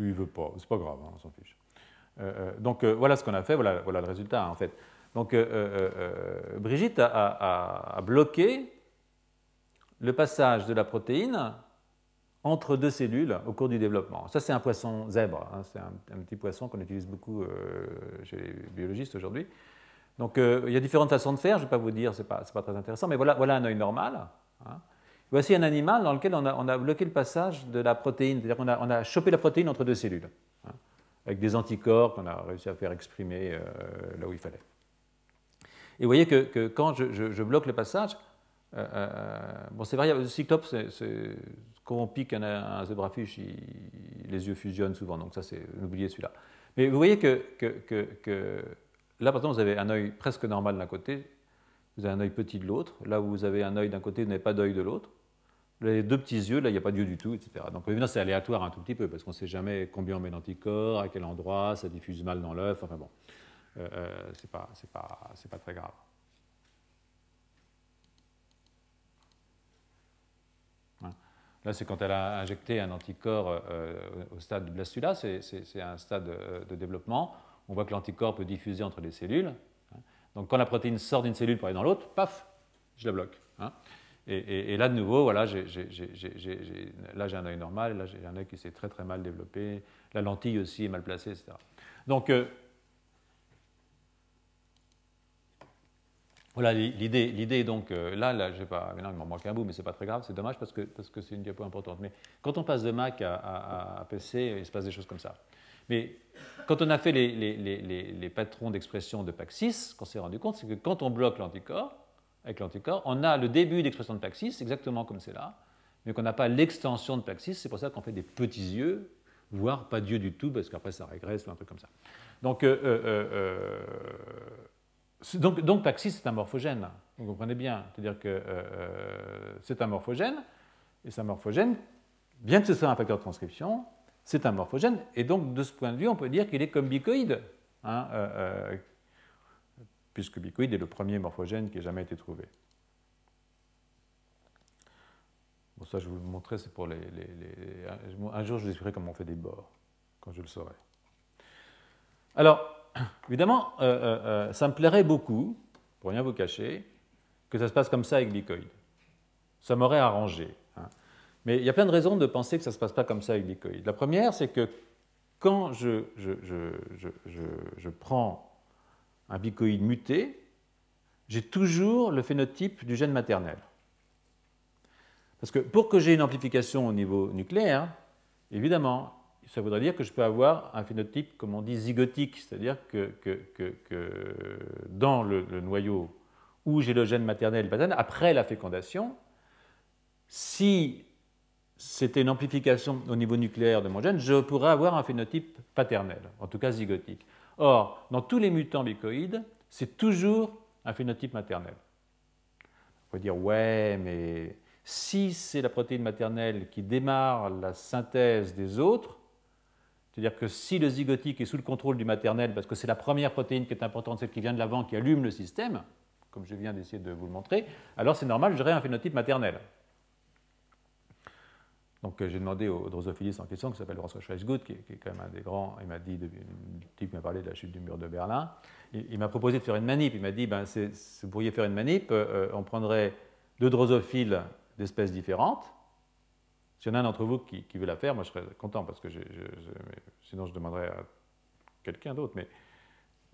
lui, il veut pas. C'est pas grave, hein, on s'en fiche. Euh, euh, donc euh, voilà ce qu'on a fait, voilà, voilà, le résultat en fait. Donc Brigitte a, bloqué le passage de la protéine entre deux cellules au cours du développement. Ça, c'est un poisson zèbre, hein, c'est un, petit poisson qu'on utilise beaucoup chez les biologistes aujourd'hui. Donc il y a différentes façons de faire, je ne vais pas vous dire, ce n'est pas, très intéressant, mais voilà, voilà un œil normal. Hein. Voici un animal dans lequel on a, bloqué le passage de la protéine, c'est-à-dire qu'on a, on a, chopé la protéine entre deux cellules, hein, avec des anticorps qu'on a réussi à faire exprimer euh, là où il fallait. Et vous voyez que, quand je, bloque le passage, euh, euh, bon, c'est variable. Le cyclope, quand on pique un, un zébrafiche, les yeux fusionnent souvent, donc ça, c'est n'oubliez celui-là. Mais vous voyez que, là, par exemple, vous avez un œil presque normal d'un côté, vous avez un œil petit de l'autre. Là vous avez un œil d'un côté, vous n'avez pas d'œil de l'autre les deux petits yeux, là, il n'y a pas d'yeux du tout, etc. Donc évidemment, c'est aléatoire un tout petit peu, parce qu'on ne sait jamais combien on met d'anticorps, à quel endroit, ça diffuse mal dans l'œuf, enfin bon, euh, euh c'est pas, pas, pas, très grave. Hein. Là, c'est quand elle a injecté un anticorps euh, au stade de blastula, c'est un stade de, développement. On voit que l'anticorps peut diffuser entre les cellules. Hein. Donc quand la protéine sort d'une cellule pour aller dans l'autre, paf, je la bloque. Hein. Et, là, de nouveau, voilà, là, j'ai un œil normal, là, j'ai un œil qui s'est très très mal développé. La lentille aussi est mal placée, etc. Donc, euh, Voilà l'idée. L'idée donc là, là, j'ai pas. Maintenant, il m'en manque un bout, mais c'est pas très grave. C'est dommage parce que parce que c'est une diapo importante. Mais quand on passe de Mac à, PC, il se passe des choses comme ça. Mais quand on a fait les, les, les, les patrons d'expression de PAC6, ce qu'on s'est rendu compte, c'est que quand on bloque l'anticorps, avec l'anticorps, on a le début d'expression de PAC6, exactement comme c'est là, mais qu'on n'a pas l'extension de PAC6. C'est pour ça qu'on fait des petits yeux, voire pas d'yeux du tout, parce qu'après ça régresse ou un truc comme ça. Donc, euh, euh, euh, donc, donc PAC6 c'est un morphogène, vous comprenez bien. C'est-à-dire que c'est un morphogène, et c'est un morphogène, bien que ce soit un facteur de transcription, c'est un morphogène, et donc de ce point de vue, on peut dire qu'il est comme bicoïde, hein, puisque bicoïde est le premier morphogène qui ait jamais été trouvé. Bon, ça, je vais vous le montrer, c'est pour les, Un jour, je vous expliquerai comment on fait des bords, quand je le saurai. Alors, évidemment, euh, euh, euh, ça me plairait beaucoup, pour rien vous cacher, que ça se passe comme ça avec bicoïde. Ça m'aurait arrangé. Hein. Mais il y a plein de raisons de penser que ça ne se passe pas comme ça avec bicoïde. La première, c'est que quand je, je prends un bicoïde muté, j'ai toujours le phénotype du gène maternel. Parce que pour que j'ai une amplification au niveau nucléaire, évidemment, ça voudrait dire que je peux avoir un phénotype, comme on dit, zygotique, c'est-à-dire que, dans le, noyau où j'ai le gène maternel paternel, après la fécondation, si c'était une amplification au niveau nucléaire de mon gène, je pourrais avoir un phénotype paternel, en tout cas zygotique. Or, dans tous les mutants bicoïdes, c'est toujours un phénotype maternel. On peut dire, ouais, mais si c'est la protéine maternelle qui démarre la synthèse des autres, c'est-à-dire que si le zygotique est sous le contrôle du maternel, parce que c'est la première protéine qui est importante, celle qui vient de l'avant, qui allume le système, comme je viens d'essayer de vous le montrer, alors c'est normal, j'aurai un phénotype maternel. Donc euh, j'ai demandé au drosophiliste en question, qui s'appelle François Schweisgut, qui, est quand même un des grands, il m'a dit, le type m'a parlé de la chute du mur de Berlin, il, m'a proposé de faire une manip, il m'a dit, ben, vous pourriez faire une manip, euh, on prendrait deux drosophiles d'espèces différentes, s'il y en a un d'entre vous qui, veut la faire, moi je serais content, parce que sinon je demanderais à quelqu'un d'autre, mais...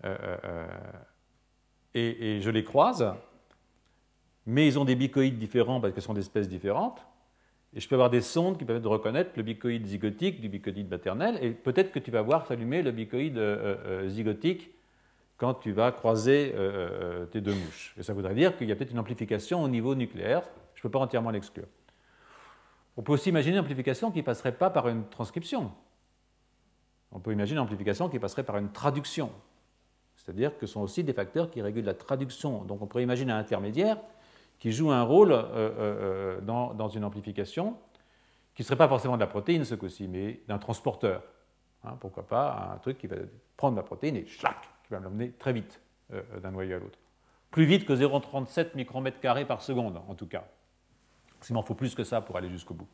Euh, et, et je les croise, mais ils ont des bicoïdes différents parce qu'ils sont d'espèces différentes, et je peux avoir des sondes qui permettent de reconnaître le bicoïde zygotique du bicoïde maternel, et peut-être que tu vas voir s'allumer le bicoïde euh, euh, zygotique quand tu vas croiser euh, tes deux mouches. Et ça voudrait dire qu'il y a peut-être une amplification au niveau nucléaire, je ne peux pas entièrement l'exclure. On peut aussi imaginer une amplification qui ne passerait pas par une transcription. On peut imaginer une amplification qui passerait par une traduction. C'est-à-dire que ce sont aussi des facteurs qui régulent la traduction. Donc on pourrait imaginer un intermédiaire qui joue un rôle euh, euh, euh, dans, une amplification, qui ne serait pas forcément de la protéine ce coup-ci, mais d'un transporteur. Hein, pourquoi pas un truc qui va prendre la protéine et chlac, qui va l'emmener très vite d'un noyau à l'autre. Plus vite que 0,37 micromètres carrés par seconde, en tout cas. Sinon, il faut plus que ça pour aller jusqu'au bout.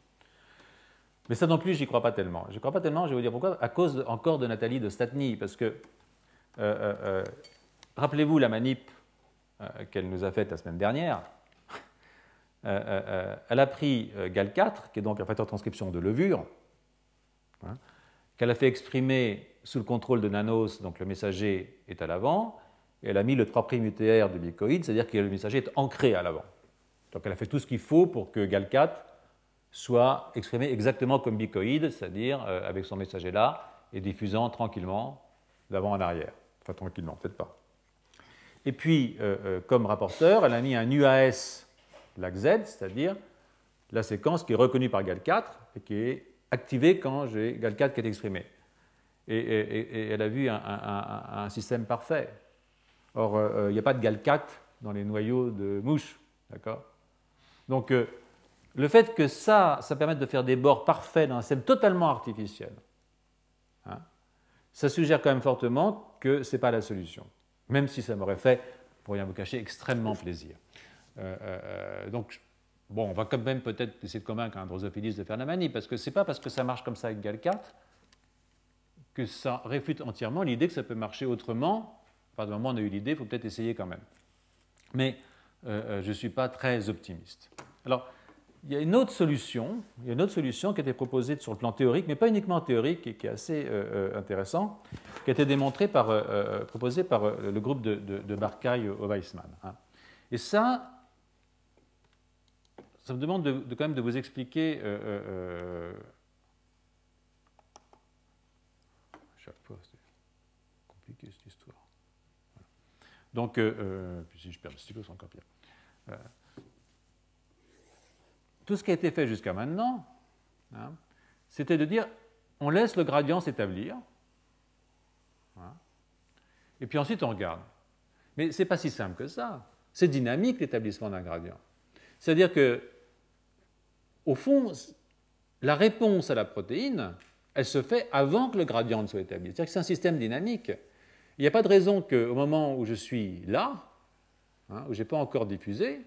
Mais ça non plus, j'y crois pas tellement. Je crois pas tellement, je vais vous dire pourquoi, à cause encore de Nathalie de Statny, parce que, rappelez-vous la manip qu'elle nous a faite la semaine dernière, euh, euh, euh, elle a pris GAL4, qui est donc un facteur de transcription de levure, hein, qu'elle a fait exprimer sous le contrôle de nanos, donc le messager est à l'avant, et elle a mis le 3' UTR du bicoïde, c'est-à-dire que le messager est ancré à l'avant. Donc elle a fait tout ce qu'il faut pour que GAL4 soit exprimé exactement comme bicoïde, c'est-à-dire avec son messager là, et diffusant tranquillement d'avant en arrière. Enfin tranquillement, peut-être pas. Et puis, comme rapporteur, elle a mis un UAS lag Z, c'est-à-dire la séquence qui est reconnue par GAL4 et qui est activée quand j'ai GAL4 qui est exprimé. Et, elle a vu un, système parfait. Or, euh, euh, il n'y a pas de GAL4 dans les noyaux de mouches. D'accord? Donc, euh, le fait que ça, ça permette de faire des bords parfaits dans un système totalement artificiel, hein, ça suggère quand même fortement que ce n'est pas la solution. Même si ça m'aurait fait, pour rien vous cacher, extrêmement plaisir. Euh, euh, donc, bon, on va quand même peut-être essayer de convaincre un drosophiliste de faire la manie, parce que ce n'est pas parce que ça marche comme ça avec GAL4 que ça réfute entièrement l'idée que ça peut marcher autrement. Enfin, du moment où on a eu l'idée, il faut peut-être essayer quand même. Mais euh, je ne suis pas très optimiste. Alors, il y a une autre solution, il y a une autre solution qui a été proposée sur le plan théorique, mais pas uniquement théorique, et qui est assez intéressant, qui a été démontrée par, proposée par le groupe de, de, de Barcaille au Weissmann. Hein. Et ça, ça me demande de, quand même de vous expliquer. Euh, euh, euh, chaque fois, c'est compliqué cette histoire. Donc, puis si je perds le stylo, c'est encore pire. tout ce qui a été fait jusqu'à maintenant, hein, c'était de dire on laisse le gradient s'établir, hein, et puis ensuite on regarde. Mais ce n'est pas si simple que ça. C'est dynamique l'établissement d'un gradient. C'est-à-dire que, au fond, la réponse à la protéine, elle se fait avant que le gradient ne soit établi. C'est-à-dire que c'est un système dynamique. Il n'y a pas de raison qu'au moment où je suis là, hein, où je n'ai pas encore diffusé,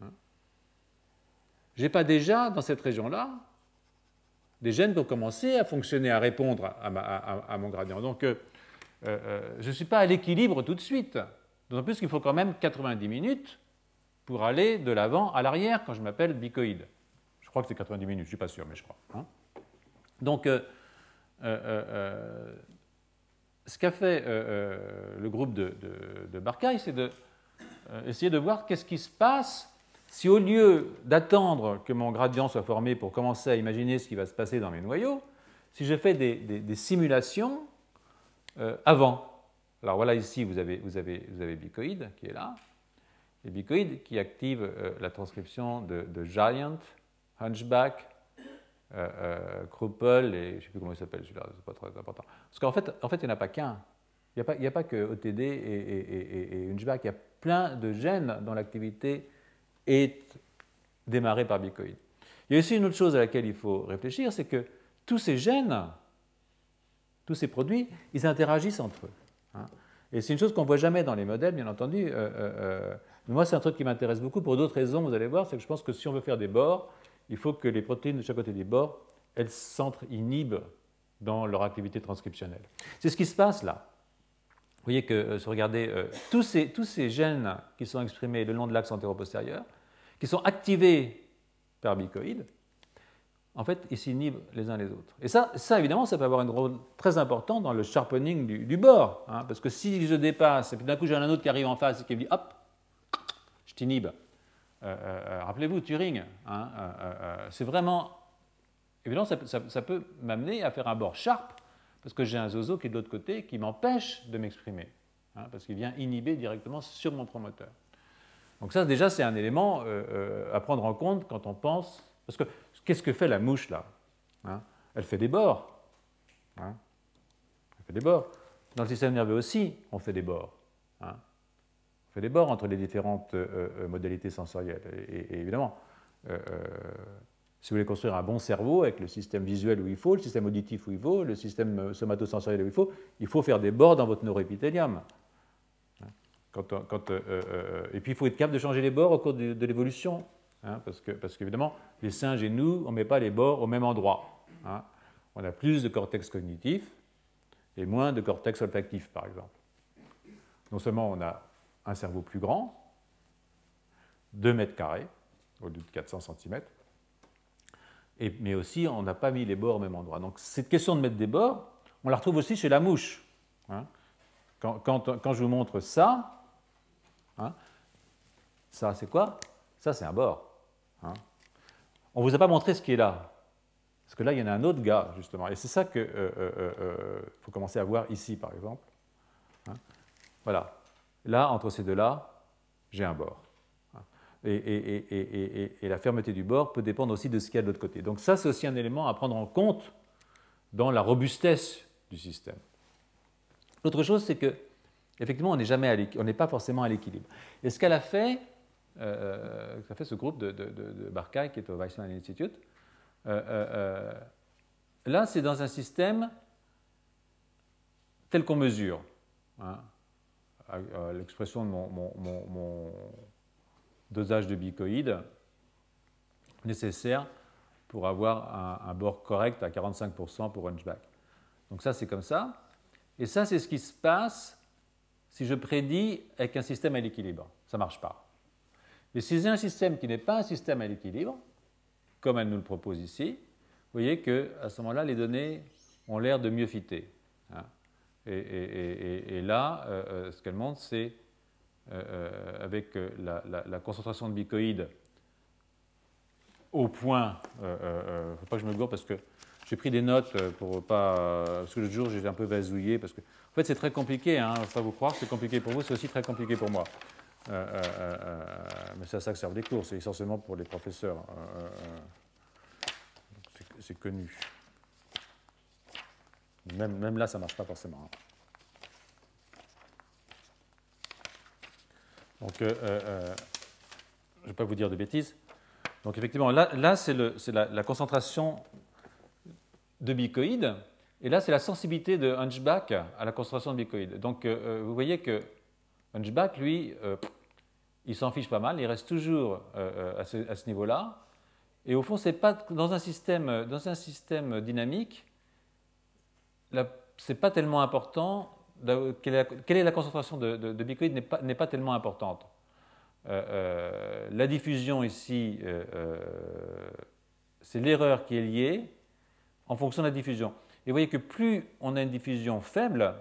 hein, je n'ai pas déjà, dans cette région-là, des gènes qui ont commencé à fonctionner, à répondre à, mon gradient. Donc, euh, euh, euh, je ne suis pas à l'équilibre tout de suite. D'autant plus qu'il faut quand même 90 minutes pour aller de l'avant à l'arrière quand je m'appelle bicoïde. Je crois que c'est 90 minutes, je ne suis pas sûr, mais je crois. Hein. Donc, ce qu'a fait le groupe de, de, Barcaille, c'est d'essayer de, de voir qu'est-ce qui se passe si au lieu d'attendre que mon gradient soit formé pour commencer à imaginer ce qui va se passer dans mes noyaux, si je fais des simulations euh, avant. Alors voilà, ici, vous avez, vous avez, vous avez Bicoïd qui est là, et Bicoïd qui active euh, la transcription de, Giant, Hunchback, euh, euh et je ne sais plus comment il s'appelle celui-là, c'est pas très important. Parce qu'en fait, en fait, il n'y en a pas qu'un. Il n'y a, pas que OTD et, et, Hunchback, il y a plein de gènes dont l'activité est démarrée par Bicoïd. Il y a aussi une autre chose à laquelle il faut réfléchir, c'est que tous ces gènes tous ces produits, ils interagissent entre eux. Hein. Et c'est une chose qu'on ne voit jamais dans les modèles, bien entendu. Euh, euh, mais moi, c'est un truc qui m'intéresse beaucoup pour d'autres raisons, vous allez voir, c'est que je pense que si on veut faire des bords, il faut que les protéines de chaque côté des bords, elles s'entre-inhibent dans leur activité transcriptionnelle. C'est ce qui se passe là. Vous voyez que, si vous regardez, tous, ces, tous ces gènes qui sont exprimés le long de l'axe antéro-postérieur, qui sont activés par bicoïdes, en fait, ils s'inhibent les uns les autres. Et ça, ça, évidemment, ça peut avoir un rôle très important dans le sharpening du, bord. Hein, parce que si je dépasse, et puis d'un coup j'ai un autre qui arrive en face et qui me dit hop, je t'inhibe. Euh, euh, rappelez-vous, Turing, hein, euh, c'est vraiment. Évidemment, ça, peut m'amener à faire un bord sharp, parce que j'ai un zozo qui est de l'autre côté, qui m'empêche de m'exprimer, hein, parce qu'il vient inhiber directement sur mon promoteur. Donc, ça, déjà, c'est un élément à prendre en compte quand on pense. Parce que Qu'est-ce que fait la mouche là hein? Elle fait des bords. Elle fait des bords. Dans le système nerveux aussi, on fait des bords. Fait des bords entre les différentes euh, euh, modalités sensorielles. Et, évidemment, euh, si vous voulez construire un bon cerveau avec le système visuel où il faut, le système auditif où il faut, le système somatosensoriel où il faut, il faut faire des bords dans votre neuroépithélium. Quand, et puis il faut être capable de changer les bords au cours de l'évolution Hein, parce, que, parce qu'évidemment, les singes et nous, on ne met pas les bords au même endroit. Hein. On a plus de cortex cognitif et moins de cortex olfactif, par exemple. Non seulement on a un cerveau plus grand, 2 mètres carrés, au lieu de 400 cm, et, mais aussi on n'a pas mis les bords au même endroit. Donc cette question de mettre des bords, on la retrouve aussi chez la mouche. Hein. Quand, je vous montre ça, ça c'est quoi? Ça c'est un bord. Hein. On ne vous a pas montré ce qui est là. Parce que là, il y en a un autre gars, justement. Et c'est ça qu'il euh, euh, euh, faut commencer à voir ici, par exemple. Hein. Voilà. Là, entre ces deux-là, j'ai un bord. Et, la fermeté du bord peut dépendre aussi de ce qu'il y a de l'autre côté. Donc ça, c'est aussi un élément à prendre en compte dans la robustesse du système. L'autre chose, c'est que, effectivement, on n'est jamais on n'est pas forcément à l'équilibre. Et ce qu'elle a fait, euh, fait ce groupe de, de, qui est au Weizmann Institute. Euh, euh, là, c'est dans un système tel qu'on mesure. Hein, l'expression de mon, dosage de bicoïde nécessaire pour avoir un, bord correct à 45% pour Hunchback. Donc ça, c'est comme ça. Et ça, c'est ce qui se passe si je prédis avec un système à l'équilibre. Ça ne marche pas. Mais si c'est un système qui n'est pas un système à l'équilibre, comme elle nous le propose ici, vous voyez qu'à ce moment-là, les données ont l'air de mieux fitter. Hein. Et, là, euh, euh, ce qu'elle montre, c'est avec la, concentration de bicoïdes au point. Il ne faut pas que je me gourde parce que j'ai pris des notes pour pas. Parce que le jour, j'ai un peu vasouillé. Parce que, en fait, c'est très compliqué. Hein, faut pas vous croire, c'est compliqué pour vous, c'est aussi très compliqué pour moi. mais c'est à ça que servent les cours, c'est essentiellement pour les professeurs. c'est connu. Même, là, ça ne marche pas forcément. Hein. Donc, euh, euh, euh, je ne vais pas vous dire de bêtises. Donc, effectivement, là, c'est la, concentration de bicoïdes. Et là, c'est la sensibilité de Hunchback à la concentration de bicoïdes. Donc, vous voyez que Hunchback, lui, il s'en fiche pas mal. Il reste toujours à ce, ce niveau-là. Et au fond, c'est pas dans un système, dans un système dynamique, ce n'est pas tellement important. Quelle est la, concentration de, de, bicoïdes n'est pas, tellement importante. Euh, euh, la diffusion ici, euh, c'est l'erreur qui est liée en fonction de la diffusion. Et vous voyez que plus on a une diffusion faible,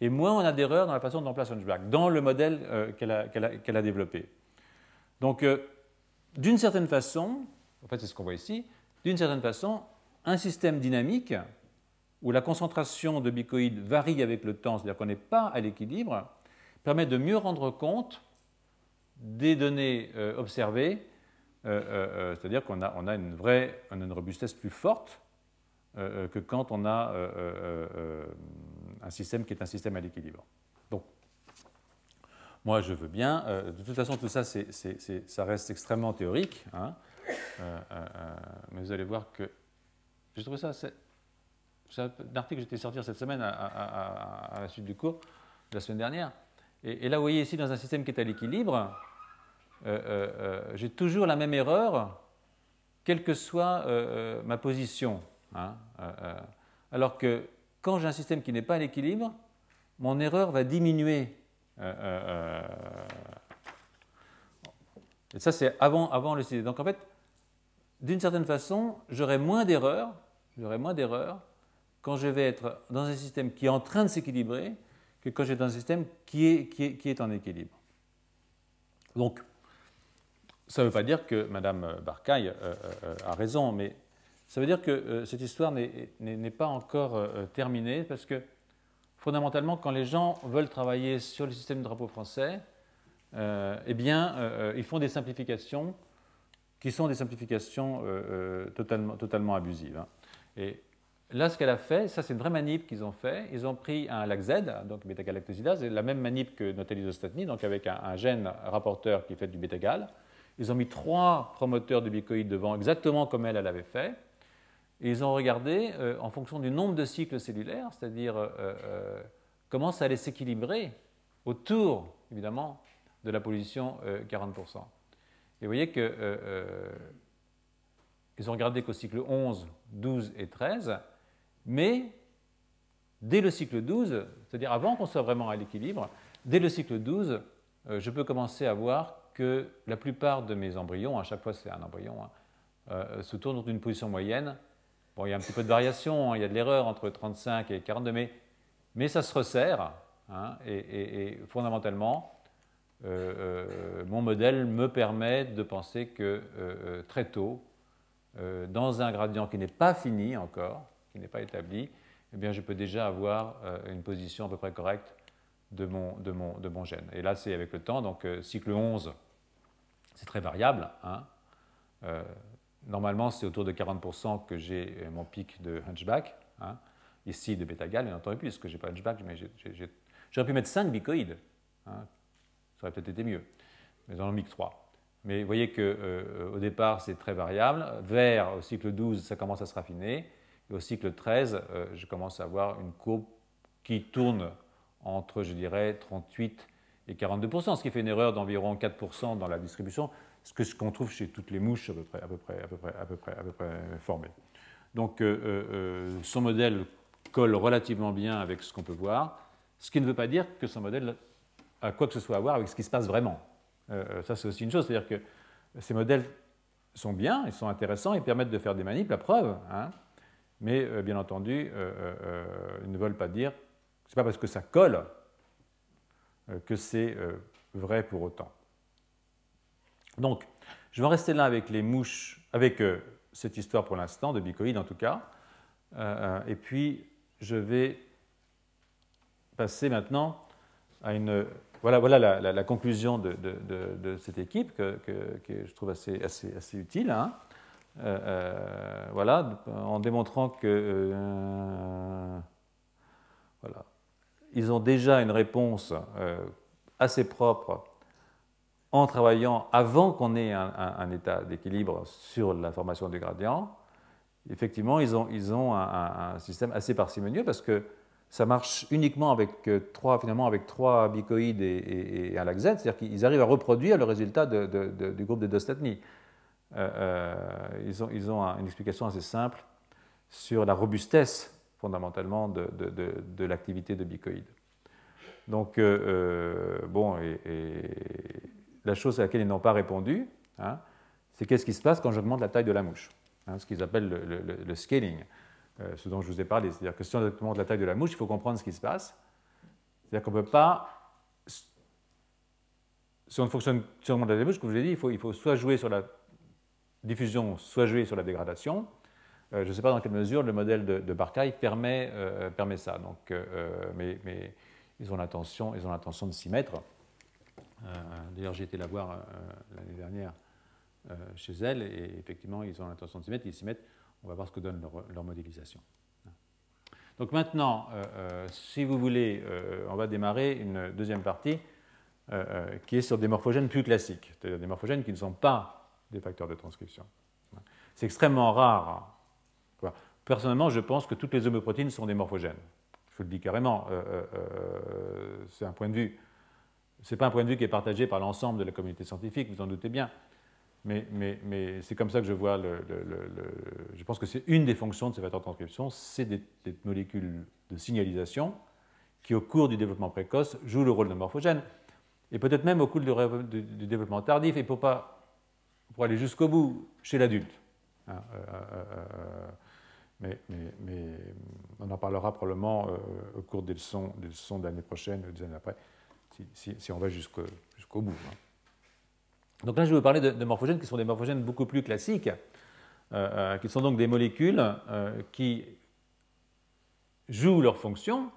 et moins on a d'erreurs dans la façon dont on place Hunchback, dans le modèle qu'elle a, développé. Donc, d'une certaine façon, en fait c'est ce qu'on voit ici, d'une certaine façon, un système dynamique où la concentration de bicoïdes varie avec le temps, c'est-à-dire qu'on n'est pas à l'équilibre, permet de mieux rendre compte des données euh, observées, euh, euh, c'est-à-dire qu'on a, une vraie une robustesse plus forte que quand on a un système qui est un système à l'équilibre. Donc, moi, je veux bien. de toute façon, tout ça, ça reste extrêmement théorique. Hein, mais vous allez voir que j'ai trouvé ça c'est un article que j'étais sortir cette semaine à, la suite du cours, de la semaine dernière. Et, là, vous voyez ici, dans un système qui est à l'équilibre, euh, euh, euh, j'ai toujours la même erreur, quelle que soit ma position. Hein, alors que quand j'ai un système qui n'est pas à l'équilibre, mon erreur va diminuer. et ça, c'est avant, le système. Donc en fait, d'une certaine façon, j'aurai moins d'erreurs, j'aurai moins d'erreurs quand je vais être dans un système qui est en train de s'équilibrer que quand je vais dans un système qui est, qui est, en équilibre. Donc, ça ne veut pas dire que Mme Barcaille euh, euh, a raison, mais ça veut dire que euh, cette histoire n'est pas encore terminée parce que fondamentalement, quand les gens veulent travailler sur le système de drapeau français, eh bien, ils font des simplifications qui sont des simplifications totalement, totalement abusives. Hein. Et Là, ce qu'elle a fait, ça c'est une vraie manip qu'ils ont fait. Ils ont pris un lac Z, donc bêta-galactosidase, la même manip que notre donc avec un, gène rapporteur qui fait du bêta-gal. Ils ont mis trois promoteurs de bicoïdes devant, exactement comme elle, elle avait fait. Et ils ont regardé euh, en fonction du nombre de cycles cellulaires, c'est-à-dire euh, euh, comment ça allait s'équilibrer autour, évidemment, de la position 40%. Et vous voyez que ils ont regardé qu'au cycle 11, 12 et 13, mais dès le cycle 12, c'est-à-dire avant qu'on soit vraiment à l'équilibre, dès le cycle 12, euh, je peux commencer à voir que la plupart de mes embryons, à chaque fois c'est un embryon, hein, euh, se tournent dans une position moyenne. Bon, il y a un petit peu de variation, hein, il y a de l'erreur entre 35 et 42, mais, mais ça se resserre. Hein, et, fondamentalement, euh, mon modèle me permet de penser que très tôt, dans un gradient qui n'est pas fini encore, qui n'est pas établi, eh bien, je peux déjà avoir euh, une position à peu près correcte de mon, de mon, de mon gène. Et là, c'est avec le temps. Donc, euh, cycle 11, c'est très variable. Hein. Euh, normalement, c'est autour de 40% que j'ai mon pic de hunchback. Hein. Ici, de bêta-gal, bien entendu, puisque je n'ai pas hunchback, mais j'aurais pu mettre 5 bicoïdes. Hein. Ça aurait peut-être été mieux. Mais ai mis que 3. Mais vous voyez qu'au départ, c'est très variable. Vers, au cycle 12, ça commence à se raffiner. Et au cycle 13, euh, je commence à avoir une courbe qui tourne entre, je dirais, 38 et 42% ce qui fait une erreur d'environ 4% dans la distribution, ce qu'on trouve chez toutes les mouches à peu près, à peu près, à peu près, à peu près, à peu près formées. Donc euh, euh, son modèle colle relativement bien avec ce qu'on peut voir, ce qui ne veut pas dire que son modèle a quoi que ce soit à voir avec ce qui se passe vraiment. ça, c'est aussi une chose, c'est-à-dire que ces modèles sont bien, ils sont intéressants, ils permettent de faire des manips, la preuve. Hein, mais euh, bien entendu, euh, euh, ils ne veulent pas dire, c'est pas parce que ça colle que c'est vrai pour autant. Donc, je vais en rester là avec les mouches, avec cette histoire pour l'instant, de bicoïdes en tout cas. Et puis, je vais passer maintenant à une. Voilà, voilà la, conclusion de, cette équipe que, je trouve assez utile. Hein. Euh, voilà, en démontrant que. voilà. Ils ont déjà une réponse assez propre en travaillant avant qu'on ait un, état d'équilibre sur la formation du gradient, effectivement, ils ont, ils ont un, système assez parcimonieux parce que ça marche uniquement avec euh, trois, finalement, avec trois bicoïdes et, un lac Z, c'est-à-dire qu'ils arrivent à reproduire le résultat du groupe de Dostatny. Euh, euh, ils ont, une explication assez simple sur la robustesse, fondamentalement, de, l'activité de bicoïdes. Donc, bon, et, la chose à laquelle ils n'ont pas répondu, hein, c'est qu'est-ce qui se passe quand j'augmente la taille de la mouche, hein, ce qu'ils appellent le, scaling, euh, ce dont je vous ai parlé. C'est-à-dire que si on augmente la taille de la mouche, il faut comprendre ce qui se passe. C'est-à-dire qu'on ne peut pas. Si on fonctionne sur la mouche, comme je l'ai dit, il faut soit jouer sur la diffusion, soit jouer sur la dégradation. Euh, je ne sais pas dans quelle mesure le modèle de, de euh, permet ça. Donc, mais, mais, ils ont l'intention de s'y mettre. Euh, d'ailleurs, j'ai été la voir euh, l'année dernière euh, chez elle, et effectivement, ils ont l'intention de s'y mettre, ils s'y mettent. On va voir ce que donne leur, modélisation. Donc maintenant, si vous voulez, on va démarrer une deuxième partie qui est sur des morphogènes plus classiques, c'est-à-dire des morphogènes qui ne sont pas des facteurs de transcription. C'est extrêmement rare. Personnellement, je pense que toutes les homéoprotéines sont des morphogènes. Je vous le dis carrément, c'est un point de vue ce n'est pas un point de vue qui est partagé par l'ensemble de la communauté scientifique, vous en doutez bien. Mais, c'est comme ça que je vois le, Je pense que c'est une des fonctions de ces facteurs de transcription, c'est des, molécules de signalisation qui, au cours du développement précoce, jouent le rôle de morphogène. Et peut-être même au cours du, développement tardif, et pour, pas, pour aller jusqu'au bout chez l'adulte. Hein, euh, euh, euh, mais, on en parlera probablement au cours des leçons, des de l'année prochaine ou des années après si, on va jusqu'au bout. Hein. Donc là, je vais vous parler de, morphogènes qui sont des morphogènes beaucoup plus classiques, qui sont donc des molécules qui jouent leur fonction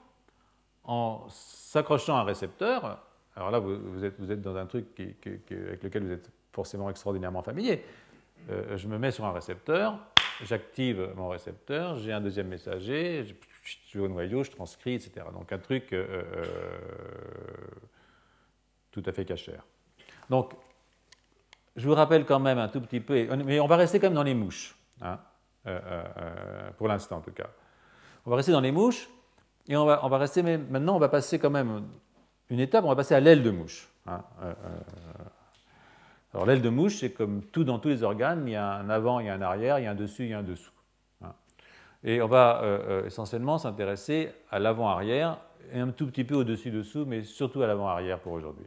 en s'accrochant à un récepteur. Alors là, vous êtes, dans un truc avec lequel vous êtes forcément extraordinairement familier. je me mets sur un récepteur, j'active mon récepteur, j'ai un deuxième messager, je vais au noyau, je transcris, etc. Donc un truc euh, euh, tout à fait cachère. Donc, je vous rappelle quand même un tout petit peu, mais on va rester quand même dans les mouches, hein, euh, pour l'instant en tout cas. On va rester dans les mouches, et on va, on va rester, mais maintenant on va passer quand même une étape, on va passer à l'aile de mouche. Hein, alors l'aile de mouche, c'est comme tout dans tous les organes, il y a un avant, il y a un arrière, il y a un dessus, il y a un dessous. Et on va euh, euh, essentiellement s'intéresser à l'avant-arrière et un tout petit peu au-dessus-dessous, mais surtout à l'avant-arrière pour aujourd'hui.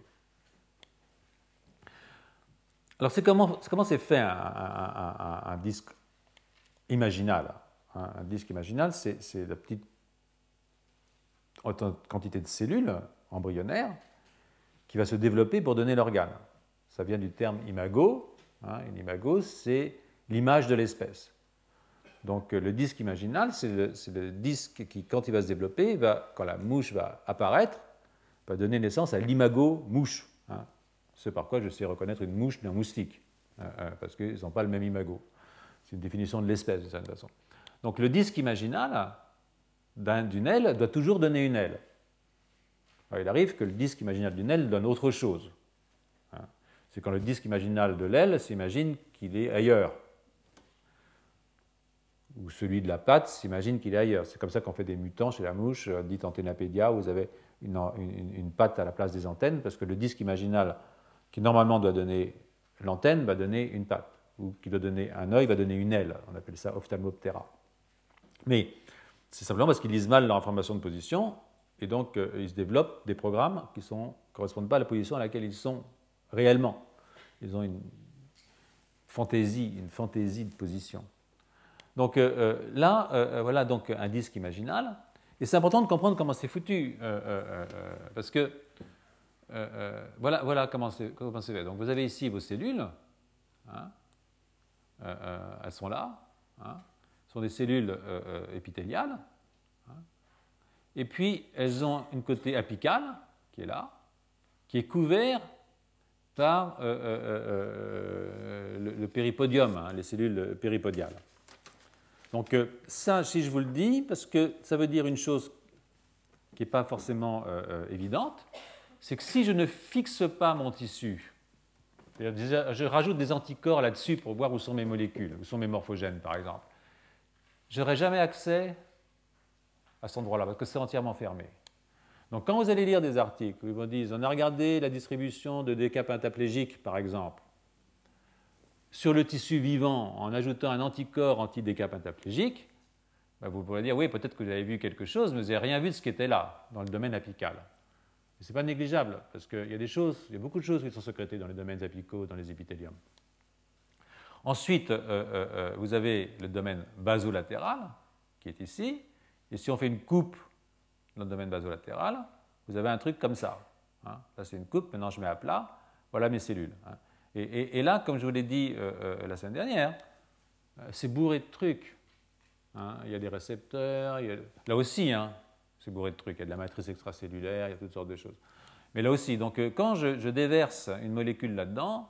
Alors, c'est comment, comment c'est fait un, disque imaginal Un disque imaginal, c'est la petite quantité de cellules embryonnaires qui va se développer pour donner l'organe. Ça vient du terme imago. Hein, une imago, c'est l'image de l'espèce. Donc euh, le disque imaginal, c'est le, disque qui, quand il va se développer, quand la mouche va apparaître, va donner naissance à l'imago mouche. Hein. C'est par quoi je sais reconnaître une mouche d'un moustique, hein, hein, parce qu'ils n'ont pas le même imago. C'est une définition de l'espèce, de cette façon. Donc le disque imaginal d'une aile doit toujours donner une aile. il arrive que le disque imaginal d'une aile donne autre chose. C'est quand le disque imaginal de l'aile s'imagine qu'il est ailleurs ou celui de la patte s'imagine qu'il est ailleurs. C'est comme ça qu'on fait des mutants chez la mouche, euh, dit antennapédia, où vous avez une, une, patte à la place des antennes, parce que le disque imaginal qui normalement doit donner l'antenne va donner une patte, ou qui doit donner un œil va donner une aile. On appelle ça ophtalmoptera. Mais c'est simplement parce qu'ils lisent mal leur information de position, et donc euh, ils se développent des programmes qui ne correspondent pas à la position à laquelle ils sont réellement. Ils ont une fantaisie, une fantaisie de position. Donc euh, euh, là, euh, voilà donc un disque imaginal. Et c'est important de comprendre comment c'est foutu. parce que voilà, voilà comment c'est fait. Donc vous avez ici vos cellules. Hein, elles sont là. Hein, ce sont des cellules épithéliales. Hein, et puis elles ont une côté apical qui est là, qui est couvert par le, péripodium, les cellules péripodiales. Donc ça, si je vous le dis, parce que ça veut dire une chose qui n'est pas forcément euh, euh, évidente, c'est que si je ne fixe pas mon tissu, je rajoute des anticorps là-dessus pour voir où sont mes molécules, où sont mes morphogènes par exemple, je n'aurai jamais accès à cet endroit-là parce que c'est entièrement fermé. Donc quand vous allez lire des articles où ils vous disent on a regardé la distribution de décap pentaplégiques par exemple sur le tissu vivant en ajoutant un anticorps anti-décap pentaplégique, bah, vous pourrez dire, oui, peut-être que vous avez vu quelque chose, mais vous n'avez rien vu de ce qui était là, dans le domaine apical. Ce n'est pas négligeable, parce qu'il y a des choses, il y a beaucoup de choses qui sont sécrétées dans les domaines apicaux, dans les épithéliums. Ensuite, euh, euh, euh, vous avez le domaine basolatéral, qui est ici, et si on fait une coupe dans le domaine basolatéral, vous avez un truc comme ça. Hein. Là, c'est une coupe, maintenant je mets à plat, voilà mes cellules. Hein. Et, là, comme je vous l'ai dit la semaine dernière, c'est bourré de trucs. Hein, il y a des récepteurs, là aussi, c'est bourré de trucs, il y a de la matrice extracellulaire, il y a toutes sortes de choses. Mais là aussi, donc euh, quand je, déverse une molécule là-dedans,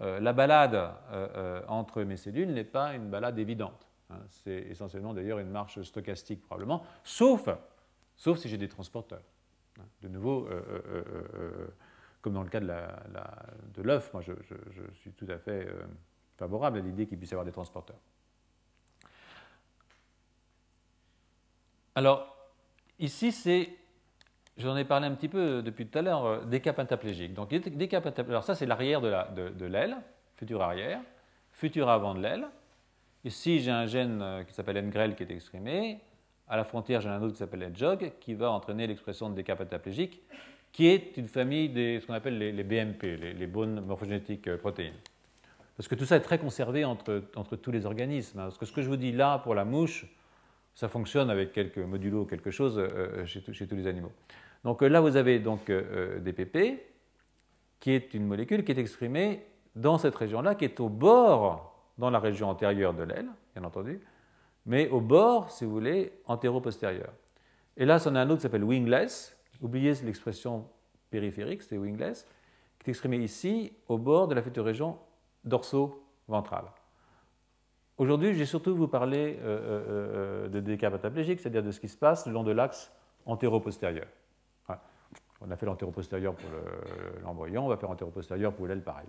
euh, la balade euh, entre mes cellules n'est pas une balade évidente. C'est essentiellement d'ailleurs une marche stochastique probablement, sauf, sauf si j'ai des transporteurs. De nouveau, comme dans le cas de l'œuf, moi je, suis tout à fait favorable à l'idée qu'il puisse y avoir des transporteurs. Alors, ici, c'est, j'en ai parlé un petit peu depuis tout à l'heure, euh, des cas pentaplégiques. Donc, des cas Alors, ça, c'est l'arrière de, l'aile, futur arrière, futur avant de l'aile. Ici, j'ai un gène euh, qui s'appelle NGREL qui est exprimé. À la frontière, j'ai un autre qui s'appelle JOG qui va entraîner l'expression de déca pentaplégique, qui est une famille de ce qu'on appelle les, BMP, les, les bonnes morphogénétiques euh, protéines. Parce que tout ça est très conservé entre, entre tous les organismes. Hein. Parce que ce que je vous dis là pour la mouche, ça fonctionne avec quelques modulos, quelque chose euh, euh, chez, tous les animaux. Donc euh, là, vous avez donc des PP, qui est une molécule qui est exprimée dans cette région-là, qui est au bord, dans la région antérieure de l'aile, bien entendu, mais au bord, si vous voulez, antéro-postérieur. Et là, c'en a un autre qui s'appelle wingless. Oubliez l'expression périphérique, c'est wingless, qui est exprimé ici, au bord de la région dorso-ventrale. Aujourd'hui, j'ai surtout vous parler euh, euh, euh, de c'est-à-dire de ce qui se passe le long de l'axe antéro-postérieur. On a fait l'antéro-postérieur pour l'embryon, on va faire antéro-postérieur pour l'aile pareil.